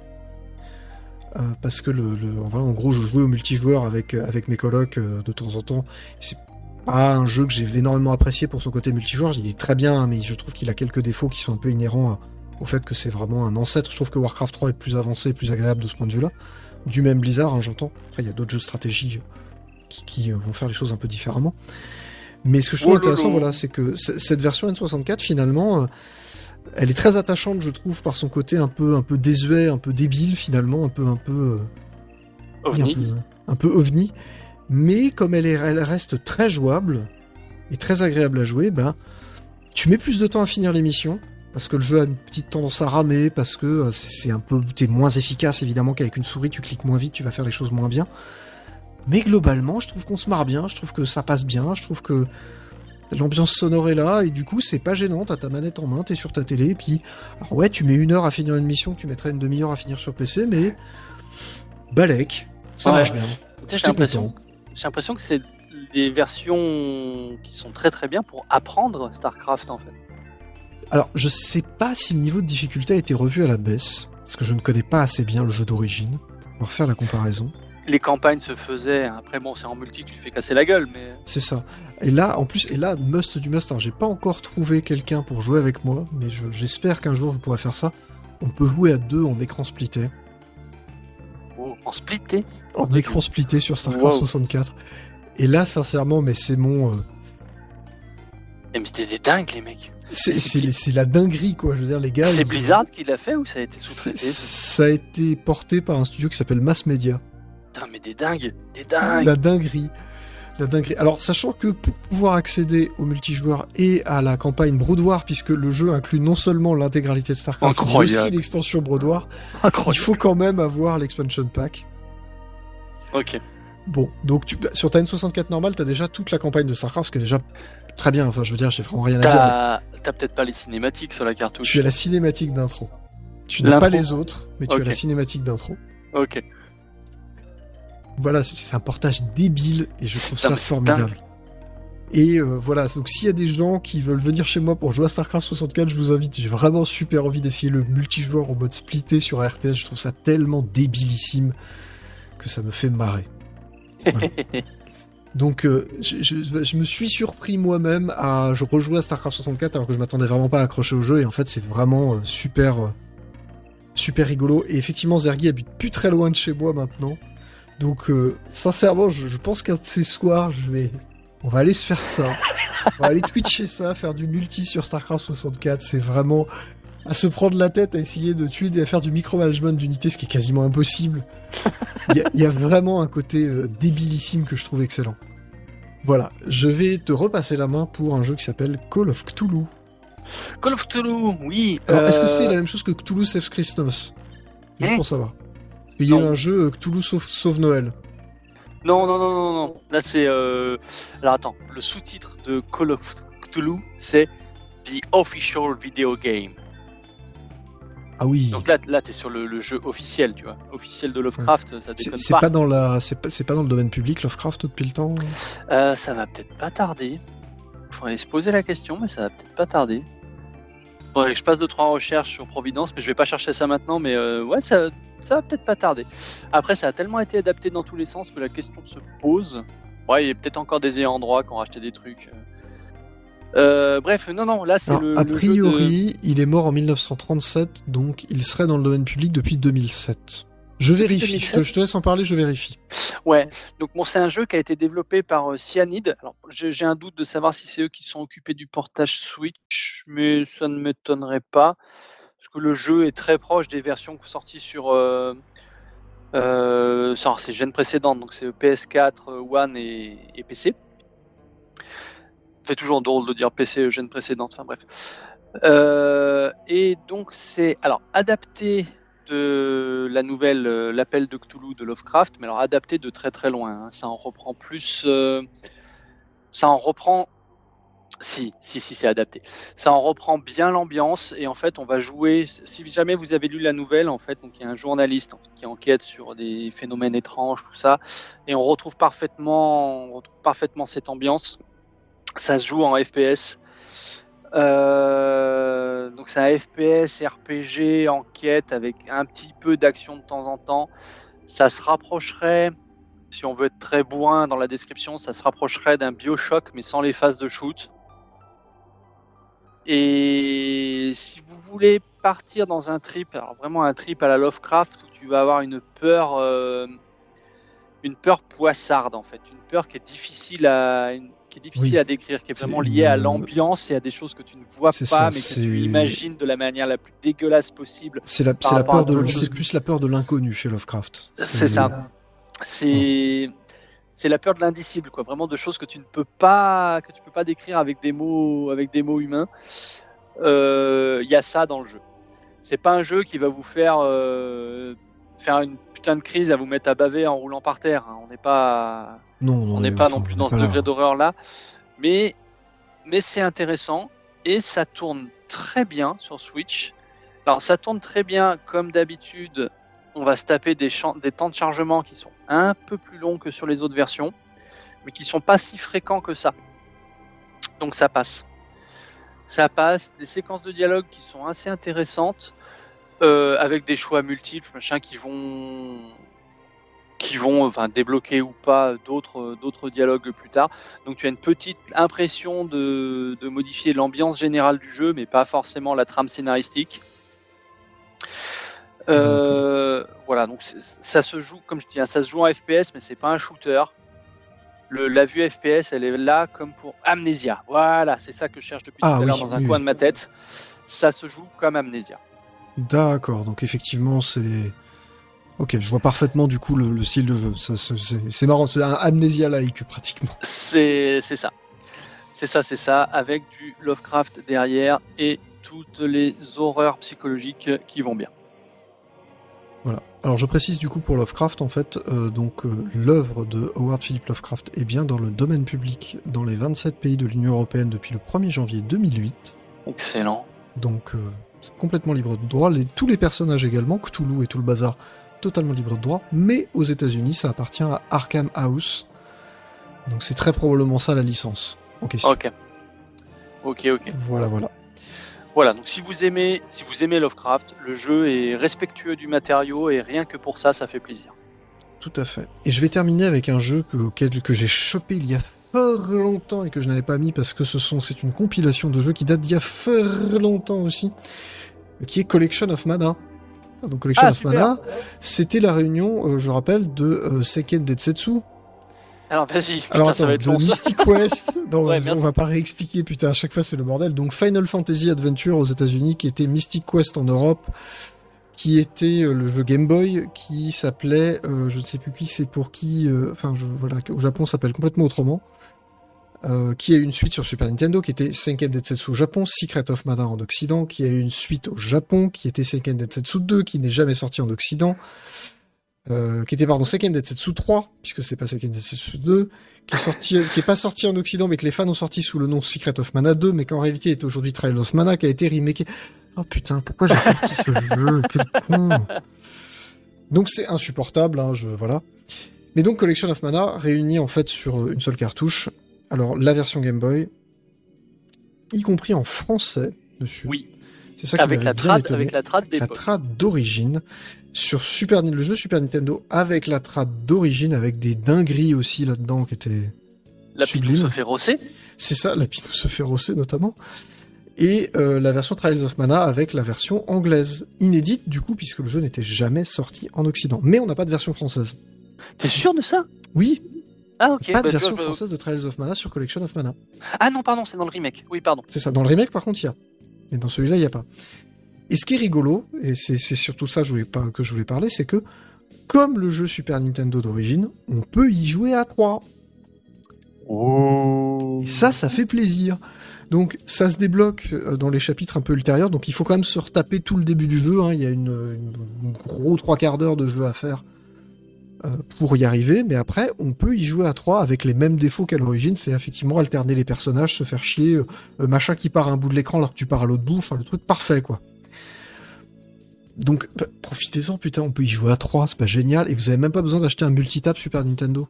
Euh, parce que le, en gros, je jouais au multijoueur avec, euh, mes colocs de temps en temps. C'est pas un jeu que j'ai énormément apprécié pour son côté multijoueur. Il est très bien, hein, mais je trouve qu'il a quelques défauts qui sont un peu inhérents au fait que c'est vraiment un ancêtre. Je trouve que Warcraft 3 est plus avancé, plus agréable de ce point de vue-là. Du même Blizzard, hein, j'entends. Après, il y a d'autres jeux de stratégie qui, vont faire les choses un peu différemment. Mais ce que je trouve oh intéressant, voilà, c'est que cette version N64, finalement, elle est très attachante, je trouve, par son côté un peu, un peu désuet, un peu débile finalement, un peu, un peu, euh, ovni. Un, peu, ovni. Mais comme elle, est, elle reste très jouable et très agréable à jouer, ben, tu mets plus de temps à finir l'émission parce que le jeu a une petite tendance à ramer, parce que euh, c'est un peu, t'es moins efficace évidemment qu'avec une souris, tu cliques moins vite, tu vas faire les choses moins bien. Mais globalement, je trouve qu'on se marre bien, je trouve que ça passe bien, je trouve que L'ambiance sonore est là, et du coup, c'est pas gênant. T'as ta manette en main, t'es sur ta télé, et puis, alors ouais, tu mets une heure à finir une mission, tu mettrais une demi-heure à finir sur PC, mais. Balek, ça marche bien. J'ai l'impression, j'ai l'impression que c'est des versions qui sont très très bien pour apprendre StarCraft en fait. Alors, je sais pas si le niveau de difficulté a été revu à la baisse, parce que je ne connais pas assez bien le jeu d'origine pour faire la comparaison les campagnes se faisaient. Après, bon, c'est en multi, tu te fais casser la gueule, mais. C'est ça. Et là, en plus, et là, must du must. J'ai pas encore trouvé quelqu'un pour jouer avec moi, mais j'espère qu'un jour je pourrai faire ça. On peut jouer à deux en écran splitté. Oh, en splitté? En écran splitté sur StarCraft 64. Et là, sincèrement, mais c'est mon. Euh, mais c'était des dingues, les mecs. C'est la dinguerie, quoi. Je veux dire, les gars. C'est Blizzard qui l'a fait ou ça a été sous-traité Ça a été porté par un studio qui s'appelle Mass Media. Putain, mais des dingues, des dingues. La dinguerie. La dinguerie. Alors, sachant que pour pouvoir accéder au multijoueur et à la campagne Brodoir, puisque le jeu inclut non seulement l'intégralité de StarCraft, mais aussi l'extension Brodoir, il faut quand même avoir l'expansion pack. Ok. Bon, donc tu, sur ta N64 normale, t'as déjà toute la campagne de StarCraft, ce qui est déjà très bien. Enfin, je veux dire, j'ai vraiment rien à dire. T'as peut-être pas les cinématiques sur la cartouche. Tu as la cinématique d'intro. Tu n'as pas les autres, mais tu as la cinématique d'intro. Ok. Voilà, c'est un portage débile et je trouve ça formidable. Et euh, voilà, donc s'il y a des gens qui veulent venir chez moi pour jouer à StarCraft 64, je vous invite. J'ai vraiment super envie d'essayer le multijoueur en mode splitté sur RTS. Je trouve ça tellement débilissime que ça me fait marrer. (laughs) donc euh, je, me suis surpris moi-même à je rejouer à StarCraft 64 alors que je m'attendais vraiment pas à accrocher au jeu et en fait c'est vraiment euh, super super rigolo. Et effectivement Zergi habite plus très loin de chez moi maintenant. Donc, euh, sincèrement, je, pense qu'un de ces soirs, je vais. On va aller se faire ça. On va aller twitcher ça, faire du multi sur StarCraft 64. C'est vraiment à se prendre la tête, à essayer de tuer, et à faire du micromanagement d'unité, ce qui est quasiment impossible. (laughs) Il y, a vraiment un côté euh, débilissime que je trouve excellent. Voilà, je vais te repasser la main pour un jeu qui s'appelle Call of Cthulhu. Call of Cthulhu, oui. Alors, est-ce que c'est la même chose que Cthulhu Saves Christmas? Juste hein? pour savoir. Il y a un jeu Cthulhu sauve, Noël. Non, non, non, non, non. Là, c'est. Euh... Alors, attends. Le sous-titre de Call of Cthulhu, c'est The Official Video Game. Ah oui. Donc là, là, t'es sur le, jeu officiel, tu vois, officiel de Lovecraft. Ça déconne C'est pas dans la, c'est pas, pas, dans le domaine public Lovecraft depuis le temps. Euh, ça va peut-être pas tarder. faudrait se poser la question, mais ça va peut-être pas tarder. Faudrait que je passe deux trois recherches sur Providence, mais je vais pas chercher ça maintenant. Mais euh, ouais, ça, ça va peut-être pas tarder. Après, ça a tellement été adapté dans tous les sens que la question se pose. Ouais, il y a peut-être encore des droit qui ont racheté des trucs. Euh, bref, non, non, là c'est Alors, le. a le priori, il est mort en 1937, donc il serait dans le domaine public depuis 2007. Je vérifie, je te, 2007? je te laisse en parler, je vérifie. Ouais, donc bon, c'est un jeu qui a été développé par euh, Cyanide. Alors, j'ai j'ai un doute de savoir si c'est eux qui sont occupés du portage Switch, mais ça ne m'étonnerait pas. Parce que le jeu est très proche des versions sorties sur. Euh, euh, sur ces gènes précédentes, donc c'est PS4, euh, One et, et PC. Fait toujours drôle de dire PC gène précédente, enfin bref. Euh, et donc c'est alors adapté de la nouvelle euh, L'appel de Cthulhu de Lovecraft, mais alors adapté de très très loin. hein. Ça en reprend plus. euh, ça en reprend. Si, si, si, c'est adapté. Ça en reprend bien l'ambiance et en fait, on va jouer. Si jamais vous avez lu la nouvelle, en fait, donc il y a un journaliste qui enquête sur des phénomènes étranges, tout ça, et on retrouve parfaitement, on retrouve parfaitement cette ambiance. Ça se joue en FPS. Euh, donc c'est un FPS RPG enquête avec un petit peu d'action de temps en temps. Ça se rapprocherait, si on veut être très bourrin dans la description, ça se rapprocherait d'un Bioshock mais sans les phases de shoot. Et si vous voulez partir dans un trip, alors vraiment un trip à la Lovecraft où tu vas avoir une peur, euh, une peur poissarde en fait, une peur qui est difficile à, qui est difficile Oui. à décrire, qui est vraiment liée à l'ambiance et à des choses que tu ne vois pas, ça, mais que tu imagines de la manière la plus dégueulasse possible. C'est la, peur de, c'est plus la peur de l'inconnu chez Lovecraft. C'est ça. C'est c'est la peur de l'indicible, quoi. Vraiment de choses que tu ne peux pas que tu peux pas décrire avec des mots avec des mots humains. Euh, Il y a ça dans le jeu. C'est pas un jeu qui va vous faire euh, faire une putain de crise à vous mettre à baver en roulant par terre. hein. On n'est pas Non, on n'est pas enfin, non plus dans ce degré d'horreur là, mais mais c'est intéressant et ça tourne très bien sur Switch. Alors ça tourne très bien comme d'habitude. On va se taper des, des temps de chargement qui sont un peu plus longs que sur les autres versions, mais qui sont pas si fréquents que ça. Donc ça passe. Ça passe. Des séquences de dialogue qui sont assez intéressantes, euh, avec des choix multiples, machin, qui vont qui vont enfin, débloquer ou pas d'autres d'autres dialogues plus tard. Donc tu as une petite impression de, de modifier l'ambiance générale du jeu, mais pas forcément la trame scénaristique. Euh, voilà, donc ça se joue, comme je dis, hein, ça se joue en FPS, mais c'est pas un shooter. Le, la vue FPS, elle est là comme pour Amnesia. Voilà, c'est ça que je cherche depuis Ah tout à l'heure oui, dans un oui, coin de ma tête. Ça se joue comme Amnesia. D'accord, donc effectivement, c'est. Ok, je vois parfaitement du coup le, le style de jeu. Ça, c'est- c'est c'est marrant, c'est un Amnesia-like pratiquement. C'est c'est ça. C'est ça, c'est ça, avec du Lovecraft derrière et toutes les horreurs psychologiques qui vont bien. Voilà. Alors je précise du coup pour Lovecraft, en fait, euh, donc euh, l'œuvre de Howard Philip Lovecraft est bien dans le domaine public dans les 27 pays de l'Union Européenne depuis le 1er janvier 2008. Excellent. Donc euh, c'est complètement libre de droit. Les- tous les personnages également, Cthulhu et tout le bazar, totalement libre de droit. Mais aux États-Unis, ça appartient à Arkham House. Donc c'est très probablement ça la licence en question. Ok. Ok, ok. Voilà, voilà. Voilà, donc si vous aimez, si vous aimez Lovecraft, le jeu est respectueux du matériau et rien que pour ça, ça fait plaisir. Tout à fait. Et je vais terminer avec un jeu que, auquel- que j'ai chopé il y a fort longtemps et que je n'avais pas mis parce que ce sont, c'est une compilation de jeux qui date d'il y a fort longtemps aussi, qui est Collection of Mana. Donc Collection Ah, of super. Mana, c'était la réunion, euh, je rappelle, de euh, Seiken Detsetsu. Alors vas-y, Alors ça va être de long. Mystic Quest. (laughs) Non, Ouais, on va pas réexpliquer, putain, à chaque fois c'est le bordel. Donc Final Fantasy Adventure aux États-Unis, qui était Mystic Quest en Europe, qui était euh, le jeu Game Boy, qui s'appelait, euh, je ne sais plus qui, c'est pour qui, euh, enfin voilà, au Japon s'appelle complètement autrement. Qui a eu une suite sur Super Nintendo, qui était Senken Detsetsu au Japon, Secret of Mana en Occident, qui a eu une suite au Japon, qui était Senken Detsetsu 2, qui n'est jamais sorti en Occident, qui était pardon Seiken Detsetsu 3, puisque c'est pas Seiken Detsetsu 2, qui est sorti, qui est pas sorti en Occident, mais que les fans ont sorti sous le nom Secret of Mana 2, mais qu'en réalité est aujourd'hui Trial of Mana, qui a été remaké. Oh putain, pourquoi j'ai sorti ce (laughs) jeu? Quel con Donc c'est insupportable, hein, je voilà. Mais donc Collection of Mana réunit en fait sur euh, une seule cartouche. Alors la version Game Boy, y compris en français dessus. Oui. C'est ça qui Avec la trad, étonné. avec la trad la trad d'origine sur Super le jeu Super Nintendo avec la trad d'origine avec des dingueries aussi là-dedans qui étaient La sublime. Pinou se fait rosser. c'est ça la Pino se fait rosser notamment et euh, la version Trials of Mana avec la version anglaise inédite du coup puisque le jeu n'était jamais sorti en Occident mais on n'a pas de version française T'es sûr de ça? Oui Ah ok. pas de bah, version vois, bah, française de Trials of Mana sur Collection of Mana Ah non, pardon, c'est dans le remake. Oui, pardon. c'est ça dans le remake par contre il y a mais dans celui-là il n'y a pas et ce qui est rigolo et c'est c'est surtout ça que je voulais pas que je voulais parler c'est que comme le jeu Super Nintendo d'origine on peut y jouer à 3 Oh. Et ça, ça fait plaisir. Donc ça se débloque euh, dans les chapitres un peu ultérieurs, donc il faut quand même se retaper tout le début du jeu, hein. il y a une, gros trois quarts d'heure de jeu à faire euh, pour y arriver, mais après on peut y jouer à trois avec les mêmes défauts qu'à l'origine, c'est effectivement alterner les personnages, se faire chier, euh, machin qui part à un bout de l'écran alors que tu pars à l'autre bout, enfin le truc parfait quoi. Donc profitez-en putain, on peut y jouer à trois, c'est pas génial, et vous avez même pas besoin d'acheter un multitap Super Nintendo.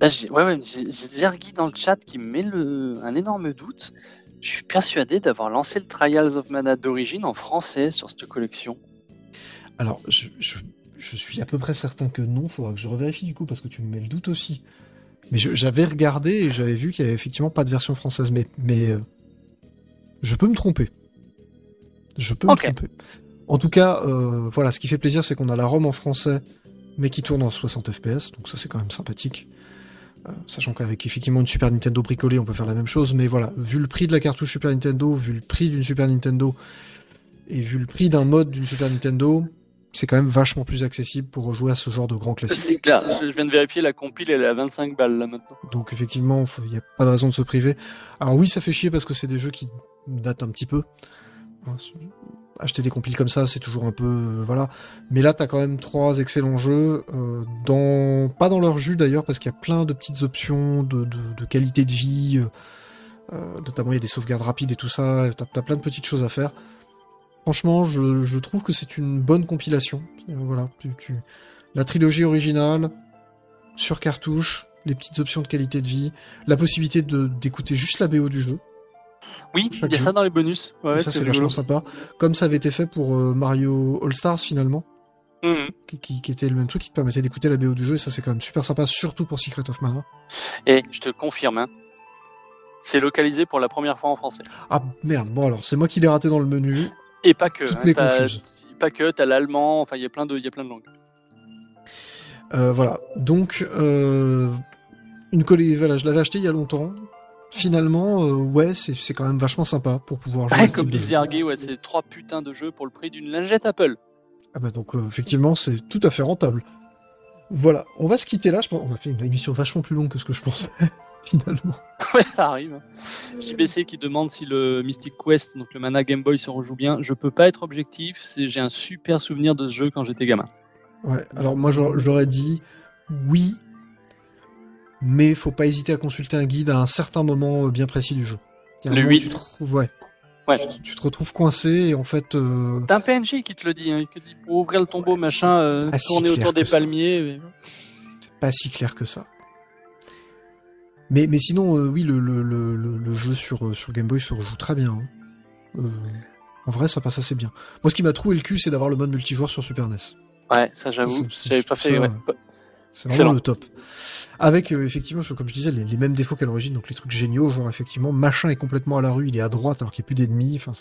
Là, j'ai- ouais, Zergi dans le chat qui me met le... un énorme doute. Je suis persuadé d'avoir lancé le Trials of Mana d'origine en français sur cette collection. Alors, je, je- je suis à peu près certain que non, faudra que je revérifie du coup, parce que tu me mets le doute aussi. Mais j'avais regardé et j'avais vu qu'il y avait effectivement pas de version française, mais, mais euh, je peux me tromper. Je peux me tromper. En tout cas, euh, voilà, ce qui fait plaisir, c'est qu'on a la ROM en français, mais qui tourne en 60 FPS, donc ça c'est quand même sympathique. Euh, sachant qu'avec effectivement une Super Nintendo bricolée, on peut faire la même chose, mais voilà, vu le prix de la cartouche Super Nintendo, vu le prix d'une Super Nintendo, et vu le prix d'un mode d'une Super Nintendo, c'est quand même vachement plus accessible pour rejouer à ce genre de grand classique. C'est clair, je je viens de vérifier, la compile elle est à 25 balles là maintenant. Donc effectivement, il n'y a pas de raison de se priver. Alors oui, ça fait chier parce que c'est des jeux qui datent un petit peu. Acheter des compiles comme ça, c'est toujours un peu... euh, voilà. Mais là, t'as quand même trois excellents jeux. euh, dans... Pas dans leur jus d'ailleurs, parce qu'il y a plein de petites options de, qualité de vie. euh, notamment, il y a des sauvegardes rapides et tout ça. T'as as plein de petites choses à faire. Franchement, je, trouve que c'est une bonne compilation. Voilà, La trilogie originale, sur cartouche, les petites options de qualité de vie, la possibilité d'écouter juste la BO du jeu. Oui, il y a jeu. ça dans les bonus. Ouais, ça, c'est vachement sympa. Comme ça avait été fait pour euh, Mario All Stars finalement, Mhm. qui, qui- qui était le même truc qui te permettait d'écouter la BO du jeu. Et ça, c'est quand même super sympa, surtout pour Secret of Mana. Et je te confirme, hein, c'est localisé pour la première fois en français. Ah merde, bon alors, c'est moi qui l'ai raté dans le menu. Et pas que. Toutes hein, mes. Pas que, t'as l'allemand, enfin il y a plein de, il y a plein de langues. Euh, voilà. Donc, euh, une collée, voilà, je l'avais acheté il y a longtemps. Finalement, euh, ouais, c'est c'est quand même vachement sympa pour pouvoir jouer à Ouais, ce comme type jeu. Zergué, ouais, c'est trois putains de jeux pour le prix d'une lingette Apple. Ah bah donc euh, effectivement c'est tout à fait rentable. Voilà, on va se quitter là, je pense on a fait une émission vachement plus longue que ce que je pensais (laughs) finalement. (laughs) Ouais, ça arrive. JBC qui demande si le Mystic Quest, donc le Mana Game Boy, se rejoue bien. Je peux pas être objectif, c'est j'ai un super souvenir de ce jeu quand j'étais gamin. Ouais, alors moi j'aurais dit oui, mais faut pas hésiter à consulter un guide à un certain moment euh, bien précis du jeu. Le moment où 8. tu te, retrouves- ouais, Ouais. tu, tu te retrouves coincé et en fait euh, T'as un PNJ qui te le dit, hein, qui te dit pour ouvrir le tombeau, machin, euh, si tourner clair autour des palmiers. mais- c'est pas si clair que ça. Mais, mais sinon, euh, oui, le, le, le, le- le jeu sur, euh, sur Game Boy se rejoue très bien. hein. Euh, en vrai, ça passe assez bien. Moi, ce qui m'a troué le cul, c'est d'avoir le mode multijoueur sur Super NES. Ouais, ça j'avoue, j'avais pas fait. ça, ouais. euh, C'est vraiment le top. Avec, euh, effectivement, comme je disais, les, les mêmes défauts qu'à l'origine, donc les trucs géniaux, genre effectivement, machin est complètement à la rue, il est à droite alors qu'il n'y a plus d'ennemis, enfin,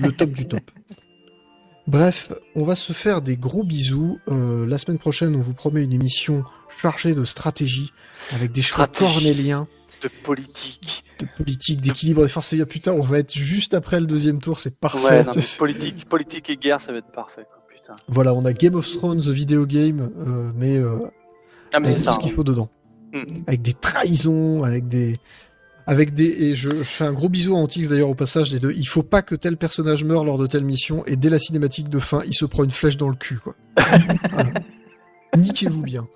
le top du top. (laughs) Bref, on va se faire des gros bisous. Euh, la semaine prochaine, on vous promet une émission chargée de stratégie, avec des choix cornéliens, De politique. de politique, d'équilibre des forces. Et ah, putain, on va être juste après le deuxième tour, c'est parfait. Ouais, non, politique, politique et guerre, ça va être parfait. Quoi, putain. Voilà, on a Game of Thrones, The Video Game, euh, mais euh, Ah mais avec c'est tout ça. ce qu'il faut dedans. Mm. Avec des trahisons, avec des. Avec des. Et je, je fais un gros bisou à Antix d'ailleurs au passage des deux. Il faut pas que tel personnage meure lors de telle mission, et dès la cinématique de fin, il se prend une flèche dans le cul, quoi. (laughs) Voilà. Niquez-vous bien.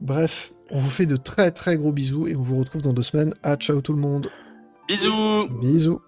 Bref, on vous fait de très très gros bisous et on vous retrouve dans deux semaines. Ah, ciao tout le monde. Bisous. Bisous.